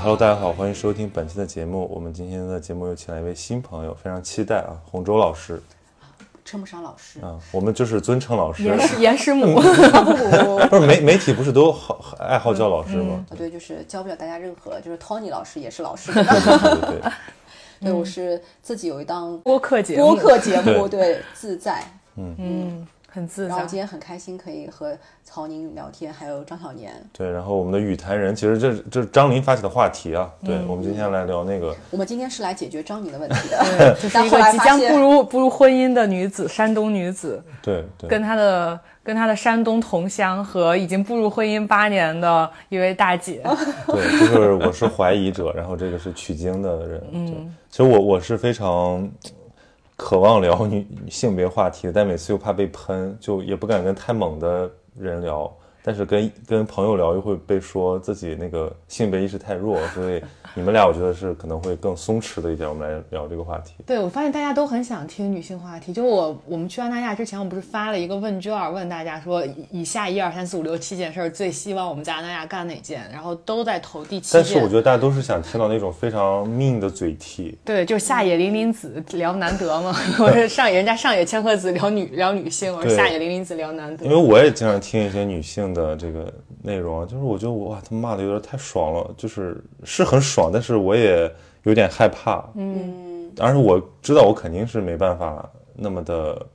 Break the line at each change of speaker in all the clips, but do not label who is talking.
啊哈喽，大家好，欢迎收听本期的节目。我们今天的节目又请来一位新朋友，非常期待啊，洪舟老师
称不上老师，
啊，我们就是尊称老师。
严师 严师母，
不不不，
不是媒媒体不是都好爱好叫老师吗？
啊对，就是教不了大家任何，就是 Tony 老师也是老师。
对对对对，
对，我是自己有一档
播客节目，
播客节目，
对
对，自在。
嗯嗯，很自在
然后今。天很开心可以和曹宁聊天，还有张小年。
对，然后我们的语坛人，其实这这是张琳发起的话题啊。对，我们今天来聊那个，
我们今天是来解决张宁的问题的，
就是一个即将步入步入婚姻的女子，山东女子，
对对，
跟她的跟她的山东同乡和已经步入婚姻八年的一位大姐，
对，就是我是怀疑者，然后这个是取经的人。嗯，其实我我是非常渴望聊女性别话题，但每次又怕被喷，就也不敢跟太猛的人聊。但是跟跟朋友聊又会被说自己那个性别意识太弱，所以你们俩我觉得是可能会更松弛的一点，我们来聊这个话题。
对，我发现大家都很想听女性话题。就我我们去安那亚之前，我不是发了一个问卷，问大家说以以下一二三四五六七件事儿最希望我们在安那亚干哪件，然后都在投第七件。
但是我觉得大家都是想听到那种非常命的嘴替，
对，就是下野林林子聊难得嘛，我是上野人家上野千鹤子聊女聊女性，我是下野林林子聊难得
因为。我也经常听一些女性的这个内容啊，就是我觉得哇，他骂的有点太爽了，就是是很爽，但是我也有点害怕，嗯，而且我知道我肯定是没办法那么的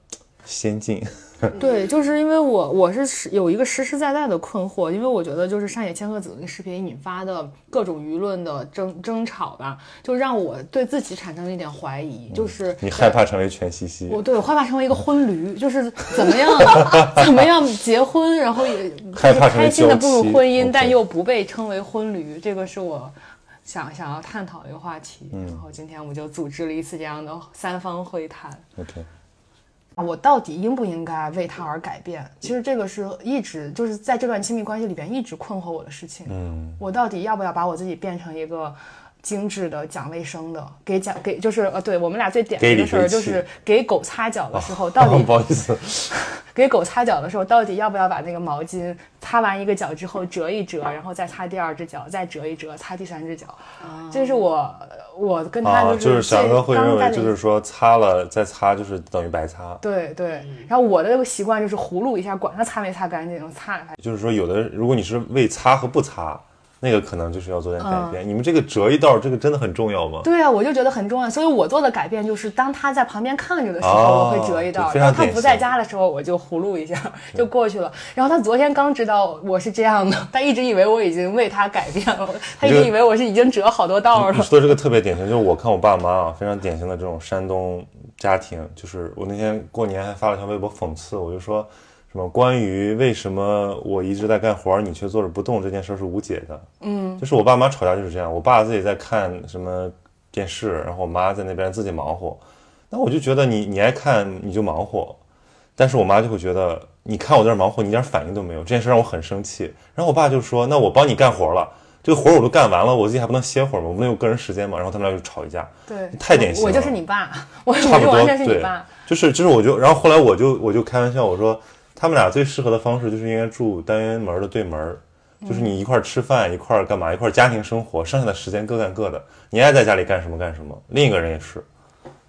先进，
对，就是因为我我是实有一个实实在在的困惑，因为我觉得就是上野千鹤子那个视频引发的各种舆论的争争吵吧，就让我对自己产生了一点怀疑，就是
你害怕成为全西西，
我对我害怕成为一个婚驴，就是怎么样 怎么样结婚，然后也
害怕
开心的步入婚姻，但又不被称为婚驴，这个是我想想要探讨的一个话题。然后今天我们就组织了一次这样的三方会谈。
OK，
我到底应不应该为他而改变？其实这个是一直就是在这段亲密关系里边一直困惑我的事情。
嗯，
我到底要不要把我自己变成一个精致的、讲卫生的，给讲给就是呃，对我们俩最典型的事儿就是给狗擦脚的时候，到底
不好意思，
给狗擦脚的时候，到底要不要把那个毛巾擦完一个脚之后折一折，然后再擦第二只脚，再折一折，擦第三只脚？这是我我跟他
啊，
就
就是是翔哥会认为就是说擦了再擦就是等于白擦，
对对，然后我的这个习惯就是葫芦一下，管它擦没擦干净，擦了它。
就是说有的如果你是为擦和不擦，那个可能就是要做点改变。你们这个折一道，这个真的很重要吗？
对啊，我就觉得很重要，所以我做的改变就是，当他在旁边看着的时候，
哦
我会折一道；然后他不在家的时候，我就葫芦一下就过去了。然后他昨天刚知道我是这样的，他一直以为我已经为他改变了，他一直以为我是已经折好多道了。
你说这个特别典型，就是我看我爸妈啊，非常典型的这种山东家庭。就是我那天过年还发了条微博讽刺，我就说什么关于为什么我一直在干活儿，你却坐着不动这件事是无解的。嗯，就是我爸妈吵架就是这样，我爸自己在看什么电视，然后我妈在那边自己忙活。那我就觉得你你爱看你就忙活，但是我妈就会觉得你看我在这儿忙活，你一点反应都没有，这件事让我很生气。然后我爸就说：“那我帮你干活了，这个活儿我都干完了，我自己还不能歇会儿吗？我不能有个人时间吗？”然后他们俩就吵一架。
对，
太典型了
我就是你爸，我我
差不多
就是你
对
爸。
就是就是我就，然后后来我就我就开玩笑我说，他们俩最适合的方式就是应该住单元门的对门儿，就是你一块儿吃饭，一块儿干嘛，一块儿家庭生活，剩下的时间各干各的，你爱在家里干什么干什么。另一个人也是，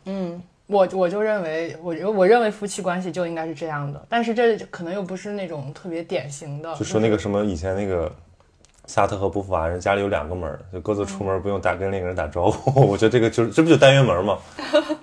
嗯
我我就认为，我我认为夫妻关系就应该是这样的，但是这可能又不是那种特别典型的，
就说那个什么以前那个。萨特和布伏娃人家里有两个门儿，就各自出门不用打跟另一个人打招呼。我觉得这个就是这不就单元门吗？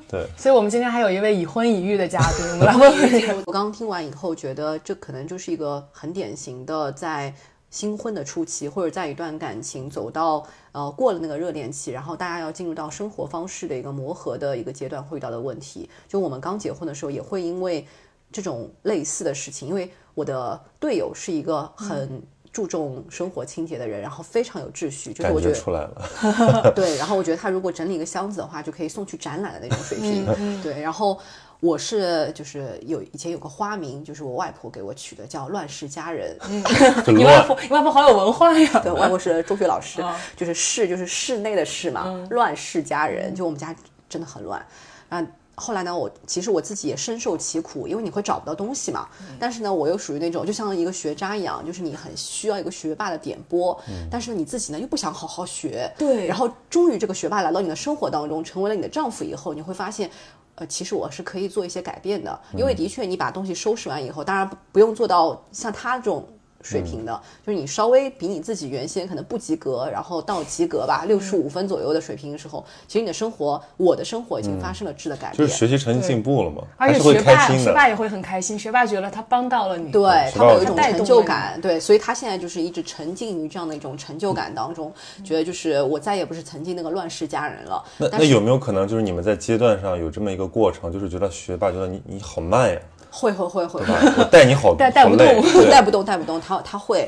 对，
所以我们今天还有一位已婚已育的嘉宾，我们来 问问这个。
我刚听完以后，觉得这可能就是一个很典型的在新婚的初期，或者在一段感情走到呃过了那个热恋期，然后大家要进入到生活方式的一个磨合的一个阶段会遇到的问题。就我们刚结婚的时候，也会因为这种类似的事情，因为我的队友是一个很。注重生活清洁的人，然后非常有秩序，就是我觉得
觉出来了。
对，然后我觉得他如果整理一个箱子的话，就可以送去展览的那种水平。对，然后我是就是有以前有个花名，就是我外婆给我取的，叫乱世佳人。
就
你外婆，你外婆好有文化呀！
对，我外婆是中学老师，就是室就是室内的室嘛，乱世佳人。就我们家真的很乱。啊，后来呢，我其实我自己也深受其苦，因为你会找不到东西嘛。但是呢，我又属于那种就像一个学渣一样，就是你很需要一个学霸的点拨，但是你自己呢又不想好好学。
对
然后终于这个学霸来到你的生活当中，成为了你的丈夫以后，你会发现。呃，其实我是可以做一些改变的，因为的确你把东西收拾完以后，当然不不用做到像他这种水平的，就是你稍微比你自己原先可能不及格，然后到及格吧，六十五分左右的水平的时候，其实你的生活，我的生活已经发生了质的改变。
就是学习成绩进步了嘛，
而且学霸。学霸也会很开心，学霸觉得他帮到了你。
对他会有一种成就感，对，所以他现在就是一直沉浸于这样的一种成就感当中，觉得就是我再也不是曾经那个乱世佳人了。
那那有没有可能就是你们在阶段上有这么一个过程，就是觉得学霸觉得你你好慢呀，
会会会会
对吧？我带你好
带带不动
对
带不动，带不动，他他会，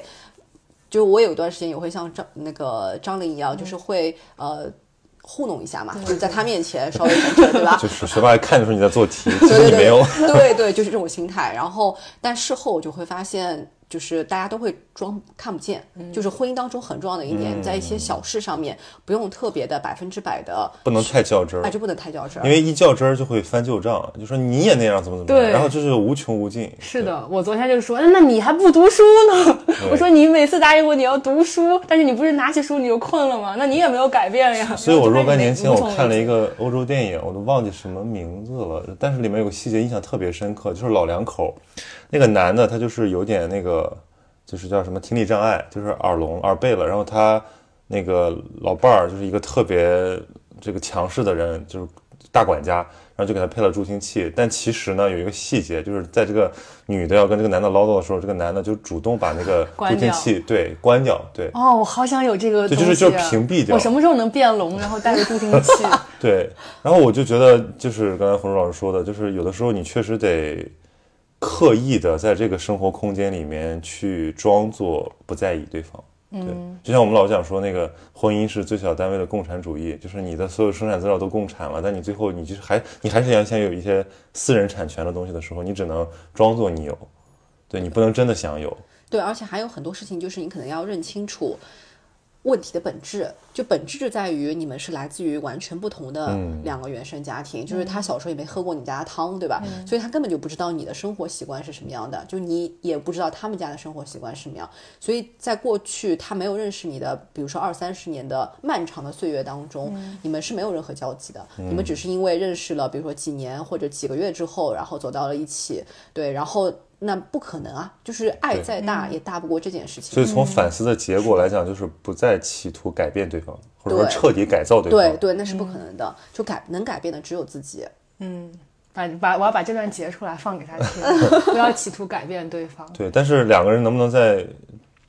就我有一段时间也会像张那个张琳一样，就是会呃糊弄一下嘛，就是在他面前稍微沉沉，对吧？
就是学霸看得出你在做题，其实
对对
你没有。
对对对，就是这种心态。然后，但事后我就会发现，就是大家都会装看不见。就是婚姻当中很重要的一点，在一些小事上面不用特别的百分之百的，
不能太较真儿
哎，，就不能太较真儿
因。为一较真儿就会翻旧账，就说你也那样怎么怎么样，
对
然后就是无穷无尽。
是的，我昨天就说，那你还不读书呢？我说你每次答应我你要读书，但是你不是拿起书你就困了吗？那你也没有改变呀。
所以我若干年前我看了一，
个
欧洲电影，我都忘记什么名字了，但是里面有个细节印象特别深刻，就是老两口，那个男的他就是有点那个，就是叫什么听力障碍，就是耳聋耳背了，然后他那个老伴儿就是一个特别这个强势的人，就是大管家，然后就给他配了助听器。但其实呢，有一个细节，就是在这个女的要跟这个男的唠叨的时候，这个男的就主动把那个 助听器对关掉，对
哦，我好想有这个
对，
东西啊，
就是就是屏蔽掉
我什么时候能变聋，然后带着助听器？
对。然后我就觉得，就是刚才红叔老师说的，就是有的时候你确实得刻意的在这个生活空间里面去装作不在意对方。对，就像我们老讲说，那个婚姻是最小单位的共产主义，就是你的所有生产资料都共产了，但你最后你就是还你还是想想有一些私人产权的东西的时候，你只能装作你有，对你不能真的享有。
对，而且还有很多事情，就是你可能要认清楚问题的本质。就本质就在于你们是来自于完全不同的两个原生家庭，就是他小时候也没喝过你家的汤，对吧？所以他根本就不知道你的生活习惯是什么样的，就你也不知道他们家的生活习惯是什么样。所以在过去他没有认识你的，比如说二三十年的漫长的岁月当中，你们是没有任何交集的，你们只是因为认识了，比如说几年或者几个月之后，然后走到了一起，对，然后。那不可能啊！就是爱再大也大不过这件事情。
所以从反思的结果来讲，就是不再企图改变对方，或者说彻底改造对方。
对对，那是不可能的。就改能改变的只有自己。
嗯把把我要把这段截出来放给他听，不要企图改变对方。
对，但是两个人能不能在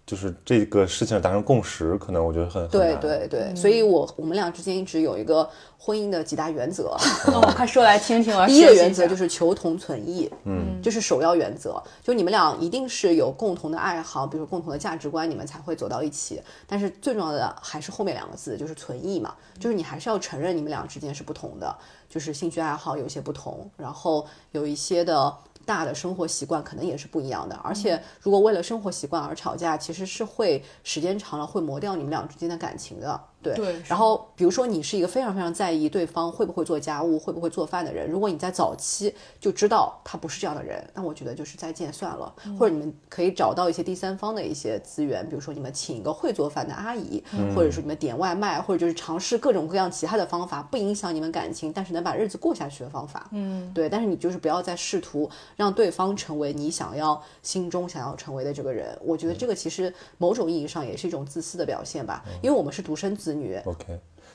就是这个事情达成共识，可能我觉得很很
对。对对，所以我我们俩之间一直有一个婚姻的几大原则。
哦，快说来听听，
第一个原则就是求同存异，嗯，这是首要原则。就你们俩一定是有共同的爱好，比如说共同的价值观，你们才会走到一起。但是最重要的还是后面两个字，就是存异嘛，就是你还是要承认你们俩之间是不同的，就是兴趣爱好有些不同，然后有一些的。大的生活习惯可能也是不一样的，而且如果为了生活习惯而吵架，其实是会时间长了会磨掉你们俩之间的感情的。对，
对
然后比如说你是一个非常非常在意对方会不会做家务、会不会做饭的人，如果你在早期就知道他不是这样的人，那我觉得就是再见算了。或者你们可以找到一些第三方的一些资源，比如说你们请一个会做饭的阿姨，或者说你们点外卖，或者就是尝试各种各样其他的方法，不影响你们感情，但是能把日子过下去的方法。嗯，对。但是你就是不要再试图让对方成为你想要心中想要成为的这个人。我觉得这个其实某种意义上也是一种自私的表现吧，因为我们是独生子女。
OK，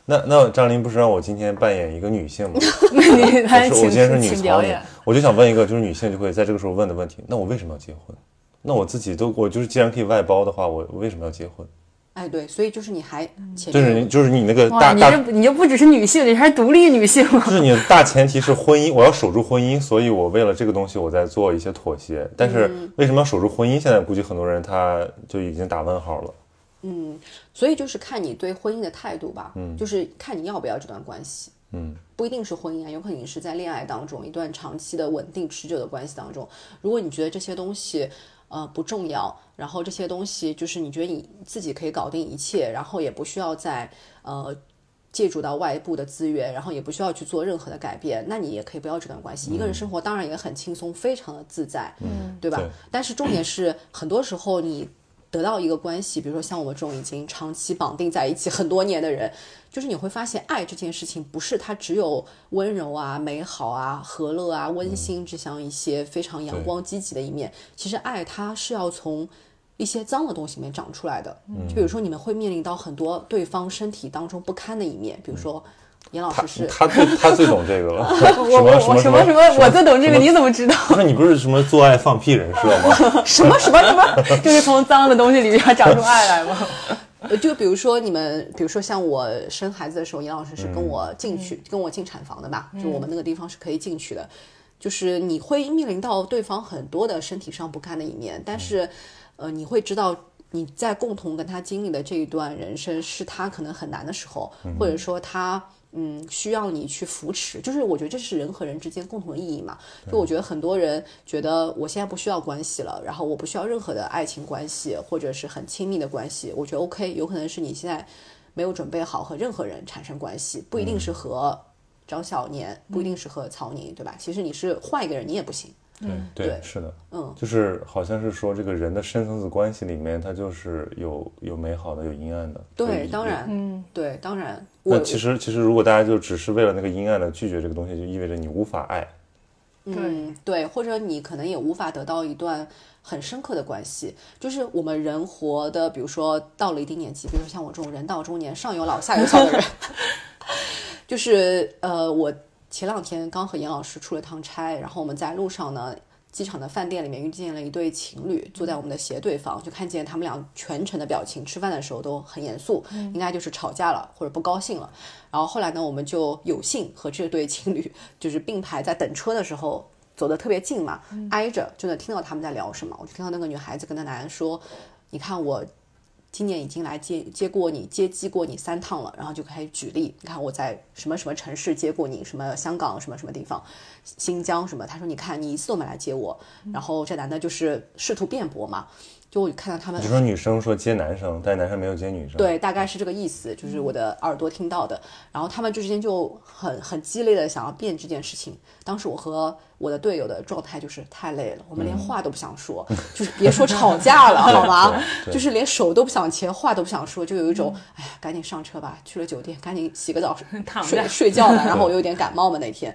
那那张琳不是让我今天扮演一个女性吗？
那你
我今天是女曹女
请表演，，
我就想问一个，就是女性就会在这个时候问的问题：那我为什么要结婚？那我自己都我就是既然可以外包的话，我我为什么要结婚？
哎，对，所以就是你还前
就是你就是你那个，大大
你这你就不只是女性，你还是独立女性了。
就是你的大前提是婚姻，我要守住婚姻，所以我为了这个东西我在做一些妥协。但是
嗯
为什么要守住婚姻？现在估计很多人他就已经打问号了。
所以就是看你对婚姻的态度吧，嗯，就是看你要不要这段关系，
嗯，
不一定是婚姻啊，有可能你是在恋爱当中一段长期的稳定持久的关系当中，如果你觉得这些东西呃不重要，然后这些东西就是你觉得你自己可以搞定一切，然后也不需要再呃借助到外部的资源，然后也不需要去做任何的改变，那你也可以不要这段关系。一个人生活当然也很轻松，非常的自在，嗯，对吧？
对。
但是重点是，很多时候你得到一个关系，比如说像我们这种已经长期绑定在一起很多年的人，就是你会发现，爱这件事情不是它只有温柔啊、美好啊、和乐啊、温馨这样一些非常阳光积极的一面。其实爱它是要从一些脏的东西里面长出来的。就比如说你们会面临到很多对方身体当中不堪的一面，比如说严老师是。
他最他最懂这个了，
我我我什么什么，我最懂这个，你怎么知道？
那你不是什么做爱放屁人设吗？
什么什么什么，就是从脏的东西里面长出爱来吗？
呃，就比如说你们，比如说像我生孩子的时候，严老师是跟我进去，跟我进产房的吧？就我们那个地方是可以进去的。就是你会面临到对方很多的身体上不堪的一面，但是，呃，你会知道你在共同跟他经历的这一段人生，是他可能很难的时候，或者说他。嗯，需要你去扶持，就是我觉得这是人和人之间共同的意义嘛。就我觉得很多人觉得我现在不需要关系了，然后我不需要任何的爱情关系或者是很亲密的关系。我觉得 OK，有可能是你现在没有准备好和任何人产生关系，不一定是和张小年，不一定是和曹宁，对吧？其实你是换一个人，你也不行。
对对，是的，
嗯，
就是好像是说这个人的深层次关系里面，它就是有有美好的，有阴暗的。
对，当然，
嗯，
对，当然，
那
我
其实其实如果大家就只是为了那个阴暗的拒绝这个东西，就意味着你无法爱。
嗯，对，或者你可能也无法得到一段很深刻的关系。就是我们人活的，比如说到了一定年纪，比如说像我这种人到中年，上有老下有小的人，就是呃，我前两天刚和严老师出了趟差，然后我们在路上呢。机场的饭店里面遇见了一对情侣，坐在我们的斜对方，就看见他们俩全程的表情，吃饭的时候都很严肃，应该就是吵架了或者不高兴了。然后后来呢，我们就有幸和这对情侣就是并排在等车的时候走得特别近嘛，挨着就能听到他们在聊什么。我就听到那个女孩子跟那男人说：“你看我。”今年已经来接接过你接机过你三趟了，然后就开始举例，你看我在什么什么城市接过你，什么香港什么什么地方，新疆什么，他说你看你一次都没来接我，然后这男的就是试图辩驳嘛，就我看到他们
就说女生说接男生，但是男生没有接女生。
对，大概是这个意思，就是我的耳朵听到的。然后他们之间就很很激烈的想要辩这件事情。当时我和我的队友的状态就是太累了，我们连话都不想说，就是别说吵架了，好吗？就是连手都不想牵，话都不想说，就有一种哎呀，赶紧上车吧，去了酒店赶紧洗个澡 睡睡觉了。然后我有点感冒嘛那天。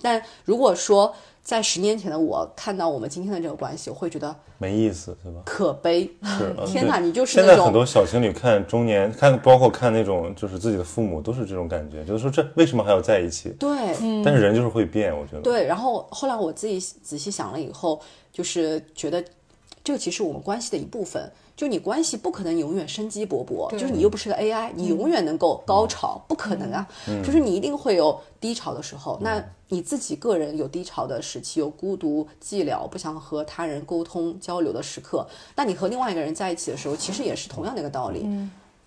但如果说在十年前的我看到我们今天的这个关系，我会觉得
没意思，对吧？
可悲。天哪，你就是
现
那种
在很多小情侣看中年，看包括看那种就是自己的父母，都是这种感觉，就是说这为什么还要在一起？
对，
但是人就是会变，我觉得。
对，然后后来我自己仔细想了以后，就是觉得这个其实我们关系的一部分。就你关系不可能永远生机勃勃，就是你又不是个 AI，你永远能够高潮，不可能啊！就是你一定会有低潮的时候。那你自己个人有低潮的时期，有孤独、寂寥、不想和他人沟通交流的时刻，那你和另外一个人在一起的时候，其实也是同样的一个道理。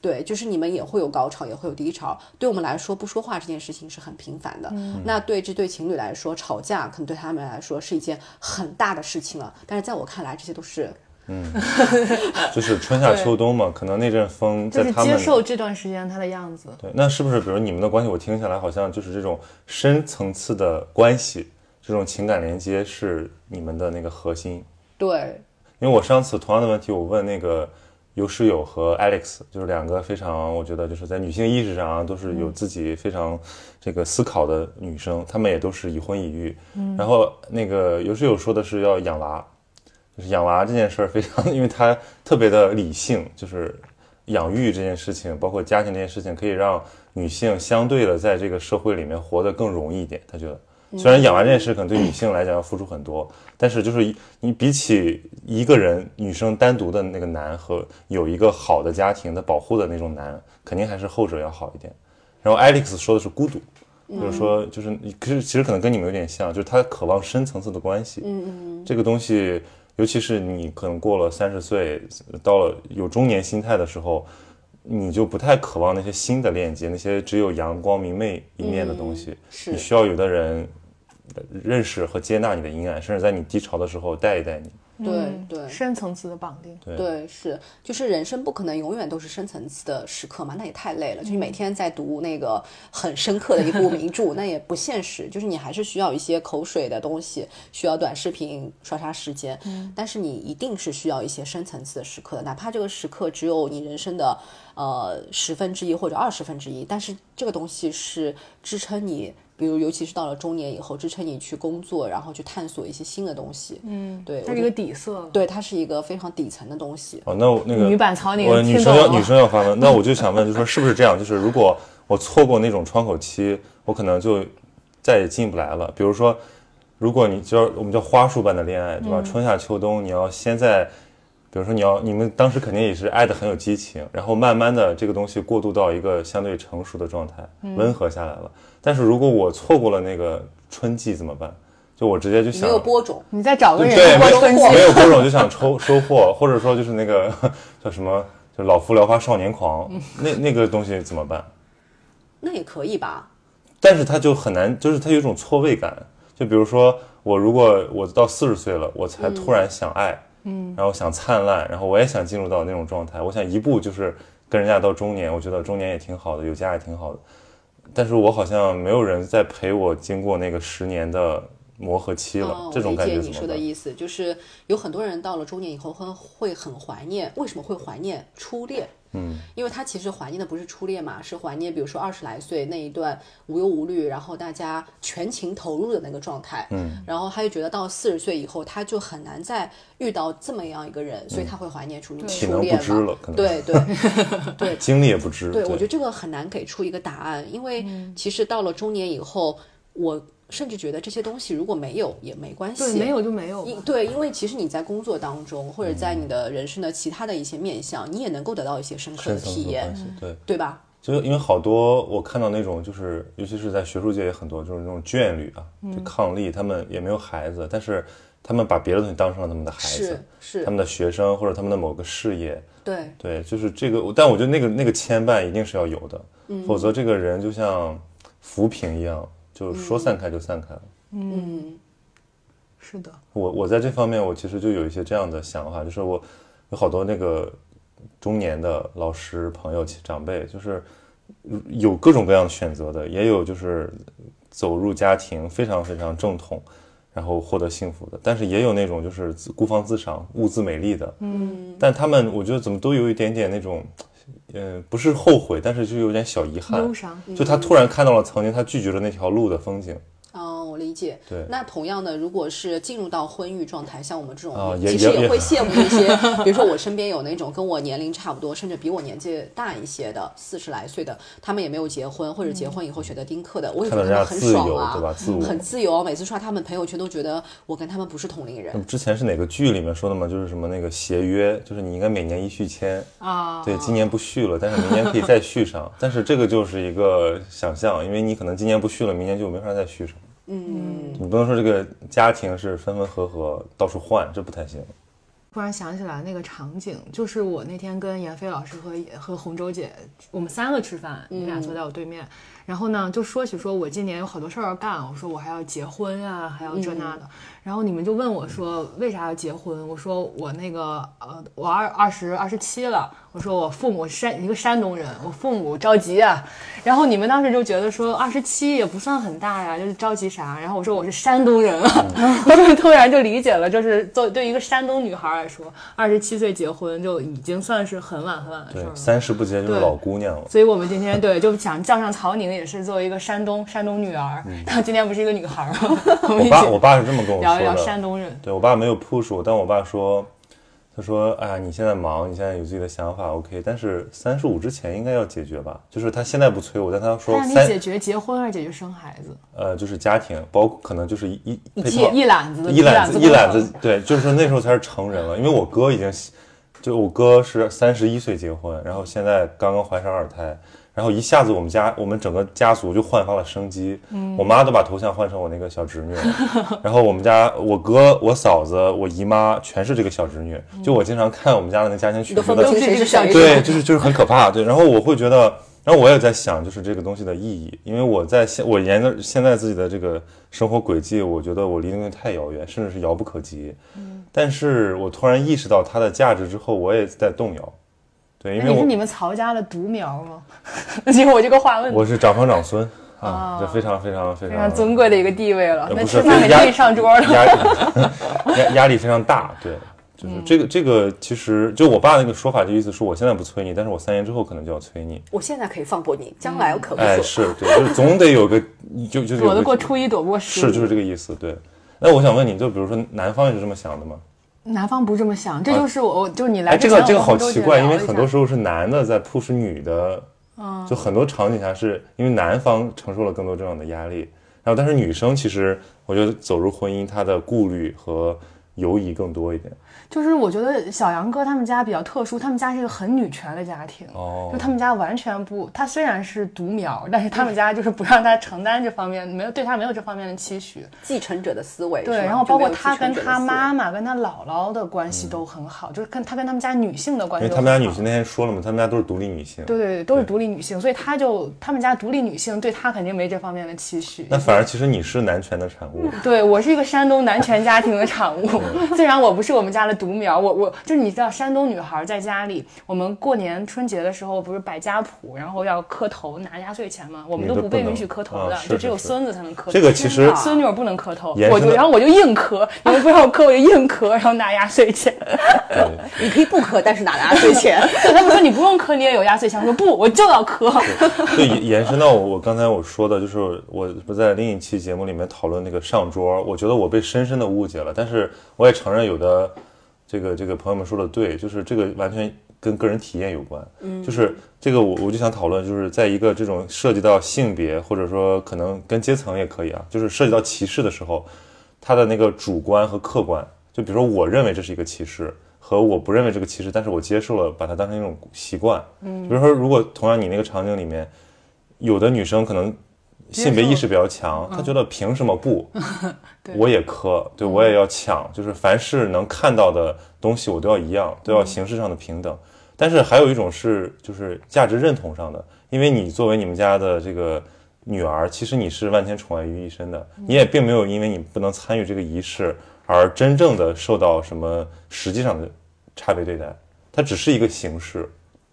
对，就是你们也会有高潮，也会有低潮。对我们来说，不说话这件事情是很平凡的。那对这对情侣来说，吵架可能对他们来说是一件很大的事情了。但是在我看来，这些都是
就是春夏秋冬嘛，可能那阵风
就是
在他们
接受这段时间他的样子。
对，那是不是比如你们的关系，我听下来好像就是这种深层次的关系，这种情感连接是你们的那个核心。
对，
因为我上次同样的问题，我问那个有室友和 Alex，就是两个非常，我觉得就是在女性意识上啊，都是有自己非常这个思考的女生，她们也都是已婚已育。嗯然后那个有室友说的是要养娃，就是养娃这件事儿非常，因为她特别的理性，就是养育这件事情，包括家庭这件事情，可以让女性相对的在这个社会里面活得更容易一点。他觉得。虽然养娃这件事可能对女性来讲要付出很多，但是就是你比起一个人女生单独的那个难和有一个好的家庭的保护的那种难，肯定还是后者要好一点。然后 Alex 说的是孤独，就是说就是你可是其实可能跟你们有点像，就是他渴望深层次的关系。嗯嗯，这个东西，尤其是你可能过了三十岁，到了有中年心态的时候。你就不太渴望那些新的链接，那些只有阳光明媚一面的东西。
是
你需要有的人认识和接纳你的阴暗，甚至在你低潮的时候带一带你。
对
嗯
对
深层次的绑定。
对
对，是，就是人生不可能永远都是深层次的时刻嘛，那也太累了。就是每天在读那个很深刻的一部名著，那也不现实。就是你还是需要一些口水的东西，需要短视频刷刷时间，但是你一定是需要一些深层次的时刻的，哪怕这个时刻只有你人生的呃十分之一或者二十分之一，但是这个东西是支撑你。比如，尤其是到了中年以后，支撑你去工作，然后去探索一些新的东西。嗯，对，
它是一个底色。
对，它是一个非常底层的东西。
哦，那我那个
女版曹宁
我女生要女生要发问，那我就想问，就说是不是这样？就是如果我错过那种窗口期，我可能就再也进不来了。比如说，如果你叫我们叫花束般的恋爱，对吧？春夏秋冬，你要先在，比如说你要你们当时肯定也是爱的很有激情，然后慢慢的这个东西过渡到一个相对成熟的状态，温和下来了。但是如果我错过了那个春季怎么办？就我直接就想
没有播种，
你再找个人
对，没有播种 就想抽收获，或者说就是那个叫什么，就老夫聊发少年狂，那那个东西怎么办？
那也可以吧？
但是他就很难，就是他有一种错位感。就比如说我如果我到四十岁了，我才突然想爱，嗯，然后想灿烂，然后我也想进入到那种状态，我想一步就是跟人家到中年，我觉得中年也挺好的，有家也挺好的。但是我好像没有人在陪我经过那个十年的磨合期了，
哦，
这种
我理解你
感觉怎么办？
说的意思，就是有很多人到了中年以后会会很怀念，为什么会怀念初恋？嗯，因为他其实怀念的不是初恋嘛，是怀念比如说二十来岁那一段无忧无虑，然后大家全情投入的那个状态。嗯，然后他就觉得到四十岁以后，他就很难再遇到这么样一个人，所以他会怀念初
嗯体能不
初恋嘛。
支了，可能
对对 对，
精力 也不支。
对，我觉得这个很难给出一个答案，因为其实到了中年以后，我甚至觉得这些东西如果没有也没关系，
对，没有就没有。
因对，因为其实你在工作当中，或者在你的人生的其他的一些面向，你也能够得到一些深刻的体验
对。
对吧？
就因为好多我看到那种，就是尤其是在学术界也很多，就是那种眷侣啊，
嗯
就伉俪，他们也没有孩子，但是他们把别的东西当成了他们的孩子
是，是
他，们的学生或者他们的某个事业，
对，
对，就是这个。但我觉得那个那个牵绊一定是要有的，
嗯
否则这个人就像浮萍一样，就说散开就散开了。
嗯
是的，
我我在这方面，我其实就有一些这样的想法，就是我有好多那个中年的老师、朋友、长辈，就是有各种各样的选择的，也有就是走入家庭非常非常正统，然后获得幸福的，但是也有那种就是自孤芳自赏、物自美丽的，
嗯，
但他们我觉得怎么都有一点点那种，呃，不是后悔，但是就有点小遗憾
忧，伤。
就他突然看到了曾经他拒绝了那条路的风景，
哦，我理解。
对
那同样的，如果是进入到婚育状态，像我们这种，其实
也
也会羡慕一些，比如说我身边有那种跟我年龄差不多，甚至比我年纪大一些的，四十来岁的，他们也没有结婚，或者结婚以后选择丁克的，我也觉
看到
得他们很爽啊，
对吧？自我，
很自由。每次刷他们朋友圈都觉得我跟他们不是同龄人
之前是哪个剧里面说的吗？就是什么那个协约，就是你应该每年一续签。
啊，
对，今年不续了，但是明年可以再续上。但是这个就是一个想象，因为你可能今年不续了，明年就没法再续上。
嗯，
你不能说这个家庭是分分合合到处换，这不太行。
突然想起来那个场景，就是我那天跟闫飞老师和和洪州姐，我们三个吃饭，你俩坐在我对面，然后呢就说起说我今年有好多事儿要干，我说我还要结婚啊、还要这那的，然后你们就问我说为啥要结婚？我说我那个呃我二二十二十七了，我说我父母山一个山东人，我父母着急啊，然后你们当时就觉得说二十七也不算很大呀，就是着急啥？然后我说我是山东人啊，我就突然就理解了，就是做对一个山东女孩来说，二十七岁结婚就已经算是很晚很晚的事
对
儿，了。
三十不结就是老姑娘了。
所以我们今天对就想叫上曹宁，也是作为一个山东山东女儿，她今天不是一个女孩儿吗？我
爸，我爸是这么跟我
聊一聊
说的。
山东人。
对我爸没有 push 我，但我爸说，他说，哎呀，你现在忙，你现在有自己的想法，OK，但是三十五之前应该要解决吧。就是他现在不催我，但他说
他让你
三
解决结婚还是解决生孩子？
呃，就是家庭，包括可能就是一一
一揽子
一揽子一揽子，对，就是说那时候才是成人了，因为我哥已经，就我哥是三十一岁结婚，然后现在刚刚怀上二胎，然后一下子我们家我们整个家族就焕发了生机，
嗯
我妈都把头像换成我那个小侄女了，然后我们家我哥、我嫂子、我姨妈全是这个小侄女，就我经常看我们家的那个家庭群，
都分不清谁是谁。
对，就是就是很可怕，对。然后我会觉得，然后我也在想，就是这个东西的意义，因为我在现我沿着现在自己的这个生活轨迹，我觉得我离那个太遥远，甚至是遥不可及。嗯，但是我突然意识到它的价值之后，我也在动摇。对，因为
那你是你们曹家的独苗吗？结果我这个话问的
我是长房长孙啊，这非常非常非
非
常
常尊贵的一个地位了。那吃饭可以上桌了。
压 压压力非常大，对，就是
嗯
这个这个其实就我爸那个说法，就意思是我现在不催你，但是我三年之后可能就要催你。
我现在可以放过你，将来我可不
哎，
所。
是对，就是总得有个就就
躲得过初一，躲不过十五。
是就是这个意思，对。那我想问你，就比如说南方也是这么想的吗？
男方不这么想，这就是我，我就是你来
哎，这个这个好奇怪，因为很多时候是男的在 push 女的，
嗯
就很多场景下是因为男方承受了更多这样的压力，然后但是女生其实我觉得走入婚姻，她的顾虑和犹疑更多一点。
就是我觉得小杨哥他们家比较特殊，他们家是一个很女权的家庭。
哦
就他们家完全不，他虽然是独苗，但是他们家就是不让他承担这方面，没有对他没有这方面的期许。
继承者的思维，
对，然后包括他跟他妈妈、跟他姥姥的关系都很好，就是跟他跟他们家女性的关
因
系都很好。
为他们家女性那天说了嘛，他们家都是独立女性。
对对对，都是独立女性，所以他就他们家独立女性对他肯定没这方面的期许。
那反而其实你是男权的产物。
对我是一个山东男权家庭的产物，虽然我不是我们家的独苗，我我就是你知道山东女孩在家里，我们过年春节的时候不是摆家谱，然后要磕头拿压岁钱吗？我们
都不
被允许磕头的，
啊
就只有孙子才能磕头。
这个其实
孙女儿不能磕头，我就然后我就硬磕，你们不让我磕我就硬磕，然后拿压岁钱。
你可以不磕，但是拿压岁钱。
他们说你不用磕，你也有压岁钱，我说不，我就要磕。
就，延延伸到我我刚才我说的，就是我不在另一期节目里面讨论那个上桌，我觉得我被深深的误解了，但是我也承认有的这个这个朋友们说的对，就是这个完全跟个人体验有关，嗯，就是这个我我就想讨论，就是在一个这种涉及到性别或者说可能跟阶层也可以啊，就是涉及到歧视的时候，他的那个主观和客观，就比如说我认为这是一个歧视。和我不认为这个歧视，但是我接受了，把它当成一种习惯。嗯，比如说，如果同样你那个场景里面，有的女生可能性别意识比较强，他觉得凭什么不？我也磕，对我也要抢，就是凡是能看到的东西我都要一样，都要形式上的平等。但是还有一种是就是价值认同上的，因为你作为你们家的这个女儿，其实你是万千宠爱于一身的，你也并没有因为你不能参与这个仪式而真正的受到什么实际上的差别对待，它只是一个形式。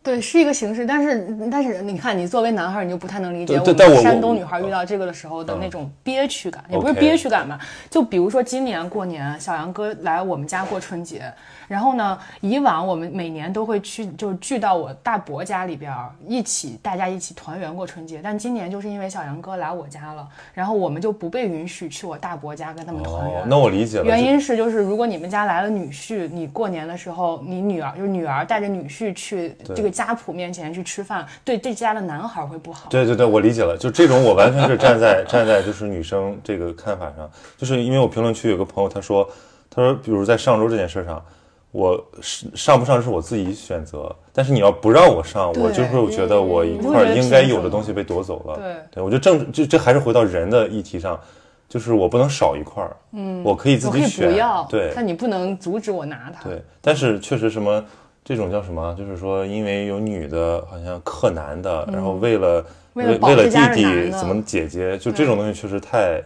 对，是一个形式，但是但是你看，你作为男孩儿，你就不太能理解我们山东女孩遇到这个的时候的那种憋屈感，也不是憋屈感吧？就比如说今年过年，小杨哥来我们家过春节，然后呢，以往我们每年都会去，就是聚到我大伯家里边儿一起，大家一起团圆过春节。但今年就是因为小杨哥来我家了，然后我们就不被允许去我大伯家跟他们团圆。
哦，那我理解了。
原因是就是，如果你们家来了女婿，你过年的时候，你女儿就是女儿带着女婿去这个家谱面前去吃饭，对这家的男孩会不好。
对对对，我理解了，就这种我完全是站在站在就是女生这个看法上，就是因为我评论区有个朋友他说，他说比如在上周这件事上，我是上不上是我自己选择，但是你要不让我上，我就会觉得我一块儿应该有的东西被夺走了。
对
对我觉得正这这还是回到人的议题上，就是我不能少一块儿，嗯，我可以自己选，
不要，
对，
但你不能阻止我拿它。
对，但是确实什么这种叫什么，就是说因为有女的好像克男的，然后为了
嗯为了
为了弟弟怎么姐姐，就这种东西确实太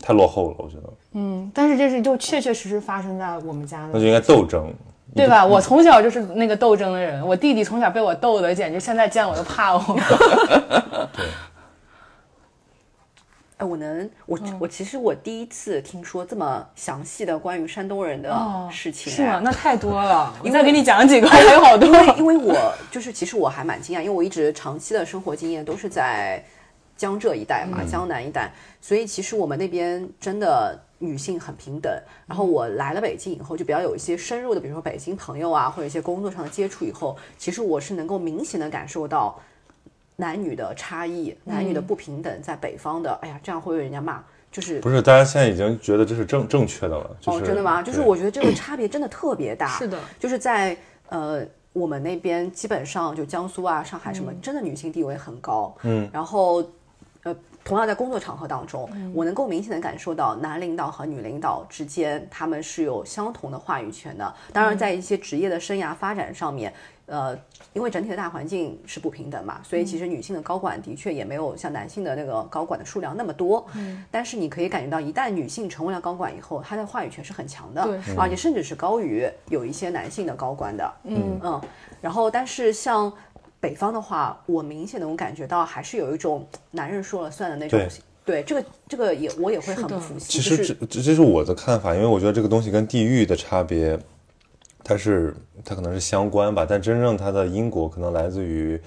太落后了，我觉得
嗯，但是这是就确确实实发生在我们家的，
那就应该斗争。
对吧？我从小就是那个斗争的人，我弟弟从小被我斗的，简直现在见我都怕我。
对 哎，我能，我、
嗯
我其实我第一次听说这么详细的关于山东人的事情、
哦是吗？
哎
那太多了，我再给你讲几个，还有好多。
因为我就是其实我还蛮惊讶，因为我一直长期的生活经验都是在江浙一带嘛，
嗯
江南一带，所以其实我们那边真的女性很平等。然后我来了北京以后，就比较有一些深入的，比如说北京朋友啊，或者一些工作上的接触以后，其实我是能够明显的感受到男女的差异，男女的不平等，在北方的，哎呀，这样会被人家骂，就是
不是，大家现在已经觉得这是正正确的了，就是、
哦，真的吗？就是我觉得这个差别真的特别大。
是的，
就是在呃我们那边基本上就江苏啊、上海什么，
嗯
真的女性地位很高。嗯，然后呃同样在工作场合当中，我能够明显的感受到男领导和女领导之间他们是有相同的话语权的。当然，在一些职业的生涯发展上面，呃，因为整体的大环境是不平等嘛，所以其实女性的高管的确也没有像男性的那个高管的数量那么多。嗯，但是你可以感觉到，一旦女性成为了高管以后，她的话语权是很强的，
对
而且甚至是高于有一些男性的高管的。嗯嗯，然后但是像北方的话，我明显能感觉到还是有一种男人说了算的那种
对。
对，这个这个也我也会很不服气。
其实这这这是我的看法，因为我觉得这个东西跟地域的差别，它是它可能是相关吧，但真正它的因果可能来自于，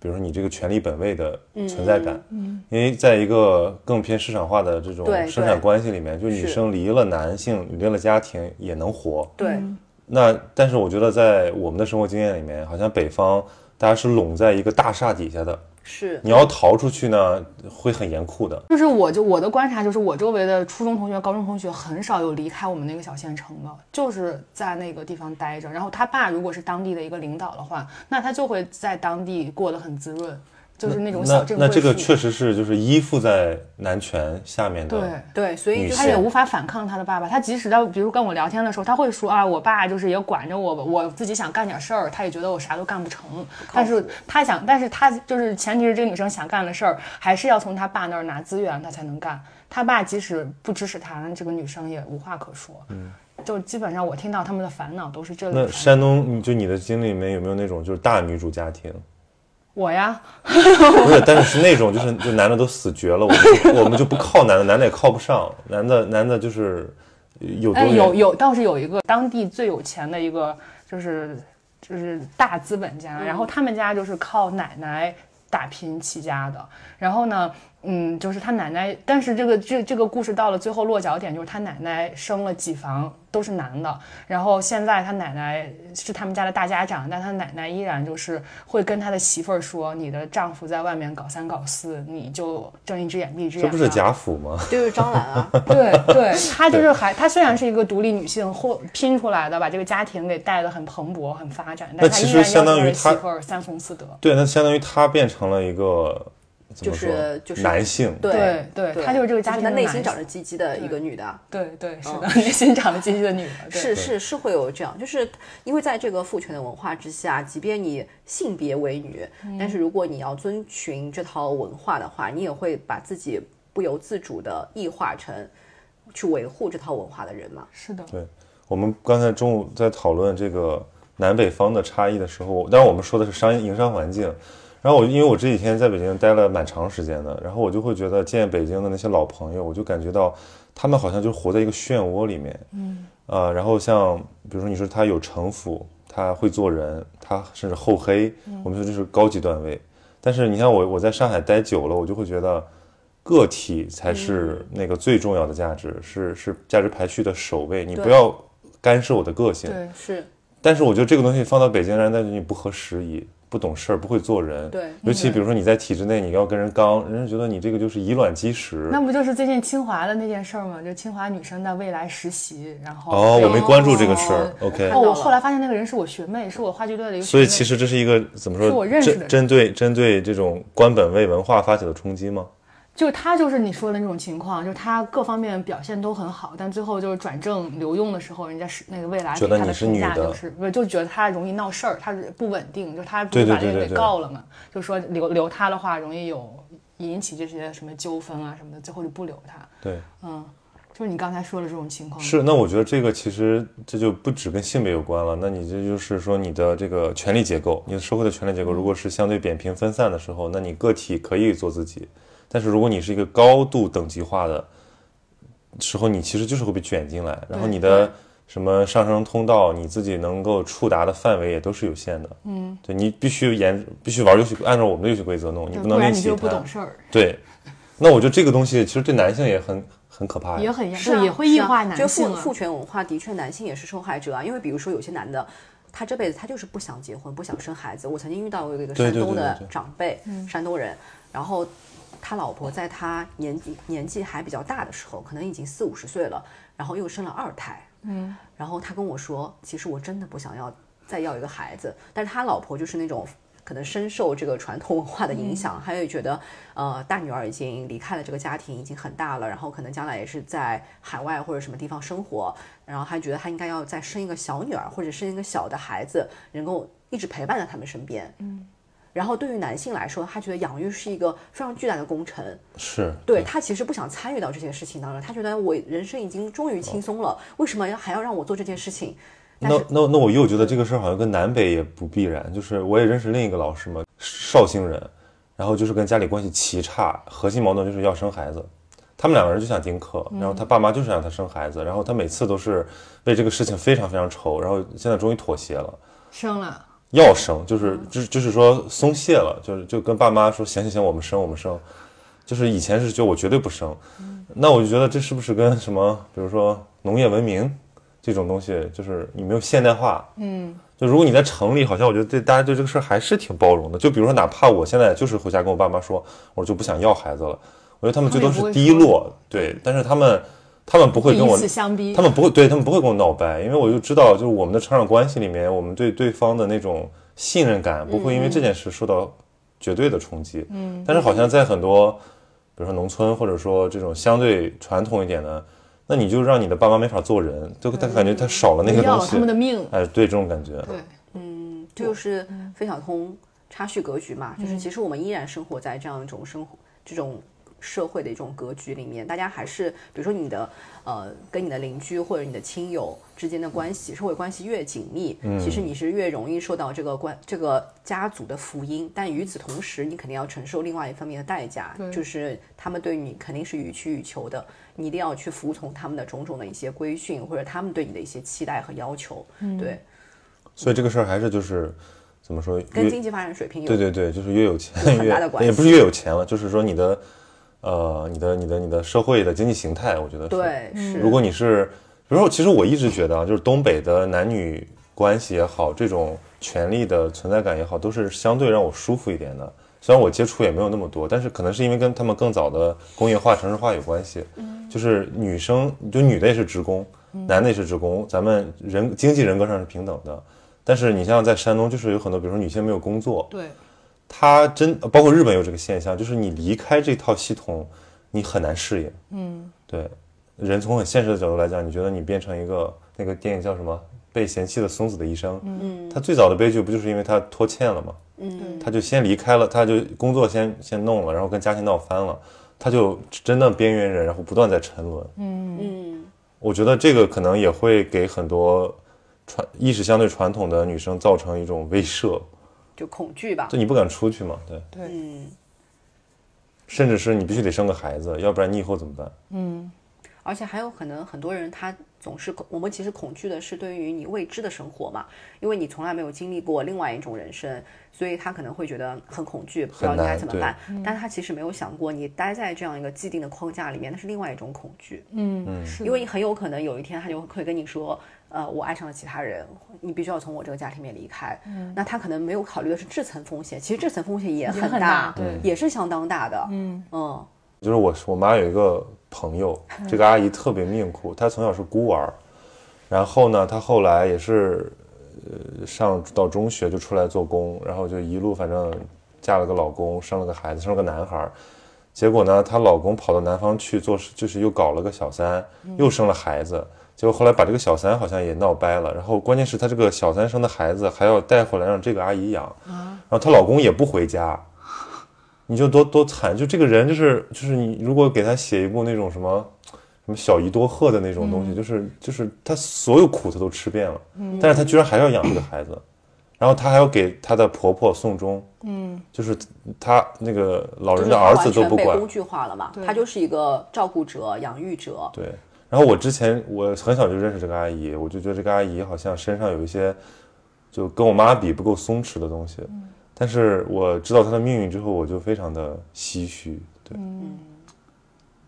比如说你这个权力本位的存在感。嗯，因为在一个更偏市场化的这种生产关系里面，就女生离了男性，离了家庭也能活。
对，
那但是我觉得在我们的生活经验里面，好像北方大家是拢在一个大厦底下的，
是
你要逃出去呢，会很严酷的。
就是我就我的观察就是，我周围的初中同学、高中同学很少有离开我们那个小县城的，就是在那个地方待着。然后他爸如果是当地的一个领导的话，那他就会在当地过得很滋润，就是那种小
那
镇贵妇。
那这个确实是就是依附在男权下面的。
对。
对，所以
他也无法反抗他的爸爸，他即使到比如跟我聊天的时候，他会说啊，我爸就是也管着我，我自己想干点事儿，他也觉得我啥都干不成。但是他想，但是他就是前提是这个女生想干的事儿，还是要从他爸那儿拿资源，他才能干。他爸即使不支持他，那这个女生也无话可说。嗯，就基本上我听到他们的烦恼都是这类
那。山东，你就你的经历里面有没有那种就是大女主家庭？
我呀，
不是，但是是那种就是就男的都死绝了，我们就我们就不靠男的，男的也靠不上，男的男的就是有多
哎，有有倒是有一个当地最有钱的一个，就是就是大资本家，然后他们家就是靠奶奶打拼起家的。然后呢，嗯，就是他奶奶，但是这个这这个故事到了最后落脚点，就是他奶奶生了几房都是男的，然后现在他奶奶是他们家的大家长，但他奶奶依然就是会跟他的媳妇儿说：“你的丈夫在外面搞三搞四，你就睁一只眼闭一只眼。”
这不是贾府吗？
就是张兰啊，
对对，她就是还她虽然是一个独立女性，或拼出来的，把这个家庭给带得很蓬勃、很发展，但她依然
那其实相当于她
媳妇儿三从四德。
对，那相当于他变成了一个
就？是就是
男性。
对
对对
对，
她就是这个家庭
她
的
内心长着鸡鸡的一个女的。
对对，是的，内心长着鸡鸡的女的，
是是是会有这样，就是因为在这个父权的文化之下，即便你性别为女，但是如果你要遵循这套文化的话，你也会把自己不由自主的异化成去维护这套文化的人嘛。
是的，
对，我们刚才中午在讨论这个南北方的差异的时候，当然我们说的是商业营商环境。然后我因为我这几天在北京待了蛮长时间的，然后我就会觉得见北京的那些老朋友，我就感觉到他们好像就活在一个漩涡里面。嗯，呃，然后像比如说你说他有城府，他会做人，他甚至厚黑，我们说这是高级段位。但是你像我，我在上海待久了，我就会觉得个体才是那个最重要的价值，是是价值排序的首位。你不要干涉我的个性。
对
是
但是我觉得这个东西放到北京，让人感觉你不合时宜，不懂事儿，不会做人。
对
尤其比如说你在体制内，你要跟人刚，人家觉得你这个就是以卵击石。
那不就是最近清华的那件事儿吗？就清华女生在未来实习，然后
哦，我没关注这个事儿。OK，
我后来发现那个人是我学妹，是我话剧队的一个学妹。
所以其实这是一个怎么说？
是我认识的
针针对针对这种官本位文化发起的冲击吗？
就他就是你说的那种情况，就是他各方面表现都很好，但最后就是转正留用的时候，人家是那个未来给他的评价就是不是就觉得他容易闹事儿，他是不稳定，就他不
对
是把那个给
对对对对
告了嘛，就说留留他的话容易有引起这些什么纠纷啊什么的，最后就不留他。
对，
嗯，就是你刚才说的这种情况。
是。那我觉得这个其实这就不只跟性别有关了，那你这就是说你的这个权力结构，你的社会的权力结构如果是相对扁平分散的时候，那你个体可以做自己，但是如果你是一个高度等级化的时候，你其实就是会被卷进来，然后你的什么上升通道，你自己能够触达的范围也都是有限的。嗯，对你必须严必须玩游戏，按照我们的游戏规则弄，你不能另起
不然你就不懂事儿，
对，那我觉得这个东西其实对男性也很很可怕。
也很严，
是啊，
也会异化男
就
性啊。
父父权文化的确，男性也是受害者啊。因为比如说有些男的，他这辈子他就是不想结婚，不想生孩子。我曾经遇到过一个山东的
对对对
长辈，山东人，然后他老婆在他年纪年纪还比较大的时候，可能已经四五十岁了，然后又生了二胎，嗯，然后他跟我说，其实我真的不想要再要一个孩子，但是他老婆就是那种可能深受这个传统文化的影响，还有觉得呃大女儿已经离开了这个家庭，已经很大了，然后可能将来也是在海外或者什么地方生活，然后还觉得她应该要再生一个小女儿或者生一个小的孩子，能够一直陪伴在他们身边。嗯。然后对于男性来说，他觉得养育是一个非常巨大的工程，
是
对他其实不想参与到这件事情当中，他觉得我人生已经终于轻松了，为什么要还要让我做这件事情？
那那那我又觉得这个事儿好像跟南北也不必然，就是我也认识另一个老师嘛，绍兴人，然后就是跟家里关系奇差，核心矛盾就是要生孩子，他们两个人就想丁克，然后他爸妈就是让他生孩子，然后他每次都是为这个事情非常非常愁，然后现在终于妥协了。
生了，
要生，就是就是就是说松懈了，就是就跟爸妈说行行行，我们生我们生，就是以前是就我绝对不生，那我就觉得这是不是跟什么，比如说农业文明这种东西，就是你没有现代化，
嗯，
就如果你在城里，好像我觉得对大家对这个事儿还是挺包容的。就比如说，哪怕我现在就是回家跟我爸妈说，我就不想要孩子了，我觉得他们最多是低落，对，但是他们他们不会跟我
相逼。
他。们不会，对他们不会跟我闹掰，因为我就知道，就是我们的成长关系里面，我们对对方的那种信任感不会因为这件事受到绝对的冲击。嗯，但是好像在很多，比如说农村，或者说这种相对传统一点的，那你就让你的爸妈没法做人，就他感觉他少了那个东西
不要了他们，的命，
哎，对这种感觉，
对，
嗯，这就是费小通插叙格局嘛，就是其实我们依然生活在这样一种生活这种。社会的一种格局里面，大家还是比如说你的呃跟你的邻居或者你的亲友之间的关系，社会关系越紧密，其实你是越容易受到这个关这个家族的福音。但与此同时，你肯定要承受另外一方面的代价，就是他们对你肯定是予取予求的，你一定要去服从他们的种种的一些规训，或者他们对你的一些期待和要求。对，
所以这个事儿还是就是怎么说，
跟经济发展水平有
对对对，就是越有钱
很大的
越
关系
也不是越有钱了，就是说你的呃你的你的你的社会的经济形态，我觉得是。
对是。
如果你是，比如说，其实我一直觉得啊，就是东北的男女关系也好，这种权力的存在感也好，都是相对让我舒服一点的。虽然我接触也没有那么多，但是可能是因为跟他们更早的工业化、城市化有关系。就是女生，就女的也是职工，男的也是职工，咱们人经济人格上是平等的。但是你像在山东，就是有很多，比如说女性没有工作，
对，
她真包括日本有这个现象，就是你离开这套系统，你很难适应。
嗯，
对，人从很现实的角度来讲，你觉得你变成一个那个电影叫什么？被嫌弃的松子的一生。
嗯
他最早的悲剧不就是因为他拖欠了吗？
嗯
他就先离开了，他就工作先先弄了，然后跟家庭闹翻了，他就真的边缘人，然后不断在沉沦。
嗯
我觉得这个可能也会给很多传意识相对传统的女生造成一种威慑，
就恐惧吧
就。你不敢出去嘛，对，
对，
嗯，
甚至是你必须得生个孩子，要不然你以后怎么办？
嗯，
而且还有可能很多人他总是恐，我们其实恐惧的是对于你未知的生活嘛，因为你从来没有经历过另外一种人生，所以他可能会觉得很恐惧，不知道应该怎么办。但他其实没有想过，你待在这样一个既定的框架里面，那是另外一种恐惧。
嗯，是
因为你很有可能有一天他就会跟你说，呃，我爱上了其他人，你必须要从我这个家庭里面离开。嗯那他可能没有考虑的是这层风险，其实这层风险也很
很大对
也是相当大的。嗯嗯
就是我我妈有一个朋友，这个阿姨特别命苦，她从小是孤儿，然后呢，她后来也是，呃，上到中学就出来做工，然后就一路反正嫁了个老公，生了个孩子，生了个男孩儿，结果呢，她老公跑到南方去做，就是又搞了个小三，又生了孩子。结果后来把这个小三好像也闹掰了，然后关键是她这个小三生的孩子还要带回来让这个阿姨养，然后她老公也不回家，你就多多惨，就这个人就是就是你如果给他写一部那种什么什么小姨多鹤的那种东西，就是就是他所有苦他都吃遍了，但是他居然还要养这个孩子，然后他还要给他的婆婆送终，嗯，就是他那个老人的儿子都不管，
被工具化了嘛，他就是一个照顾者、养育者。
对，然后我之前我很小就认识这个阿姨，我就觉得这个阿姨好像身上有一些就跟我妈比不够松弛的东西，但是我知道她的命运之后，我就非常的唏嘘，对，嗯。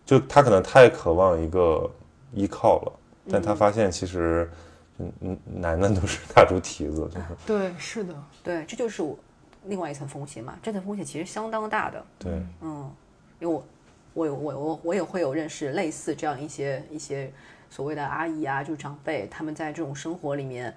就她可能太渴望一个依靠了，但她发现其实，嗯嗯，男的都是大猪蹄子，就是
对，是的，
对，这就是我另外一层风险嘛。这层风险其实相当大的。
对，
嗯，因为我我我我我也会有认识类似这样一些一些所谓的阿姨啊，就是长辈，他们在这种生活里面，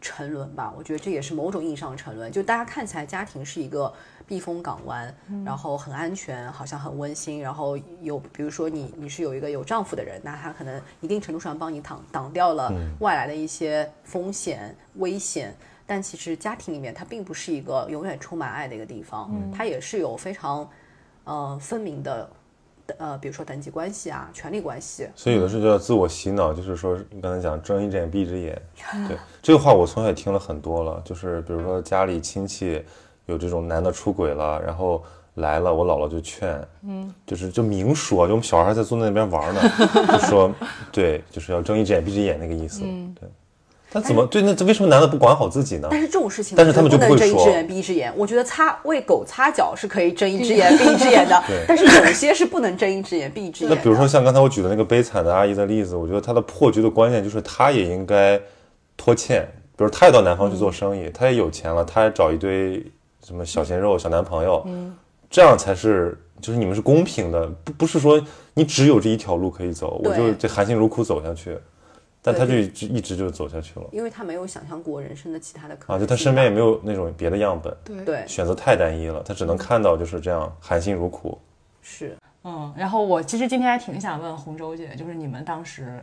沉沦吧。我觉得这也是某种意义上的沉沦。就大家看起来家庭是一个避风港湾，然后很安全，好像很温馨。然后有比如说你你是有一个有丈夫的人，那他可能一定程度上帮你挡挡掉了外来的一些风险危险。但其实家庭里面它并不是一个永远充满爱的一个地方，它也是有非常呃分明的。呃，比如说等级关系啊，权力关系，
所以有的时候就要自我洗脑，就是说你刚才讲睁一只眼闭一只眼，对这个话我从小也听了很多了。就是比如说家里亲戚有这种男的出轨了，然后来了，我姥姥就劝，嗯，就是就明说，就我们小孩在坐在那边玩呢，就说对，就是要睁一只眼闭一只眼那个意思，对。他怎么对？那为什么男的不管好自己呢？
但是这种事情，
但是他们就
不
会
睁一只眼闭一只眼。我觉得擦为狗擦脚是可以睁一只眼闭一只眼的，但是有些是不能睁一只眼闭一只眼。
那比如说像刚才我举的那个悲惨的阿姨的例子，我觉得她的破局的关键就是她也应该拖欠，比如她也到南方去做生意，她也有钱了，她也找一堆什么小鲜肉、小男朋友，嗯，这样才是就是你们是公平的，不不是说你只有这一条路可以走，我就这含辛茹苦走下去。但他就一直就走下去了，
因为他没有想象过人生的其他的可能
啊，就他身边也没有那种别的样本，
对。
对，
选择太单一了，他只能看到就是这样含辛茹苦。
是，
嗯，然后我其实今天还挺想问洪舟姐，就是你们当时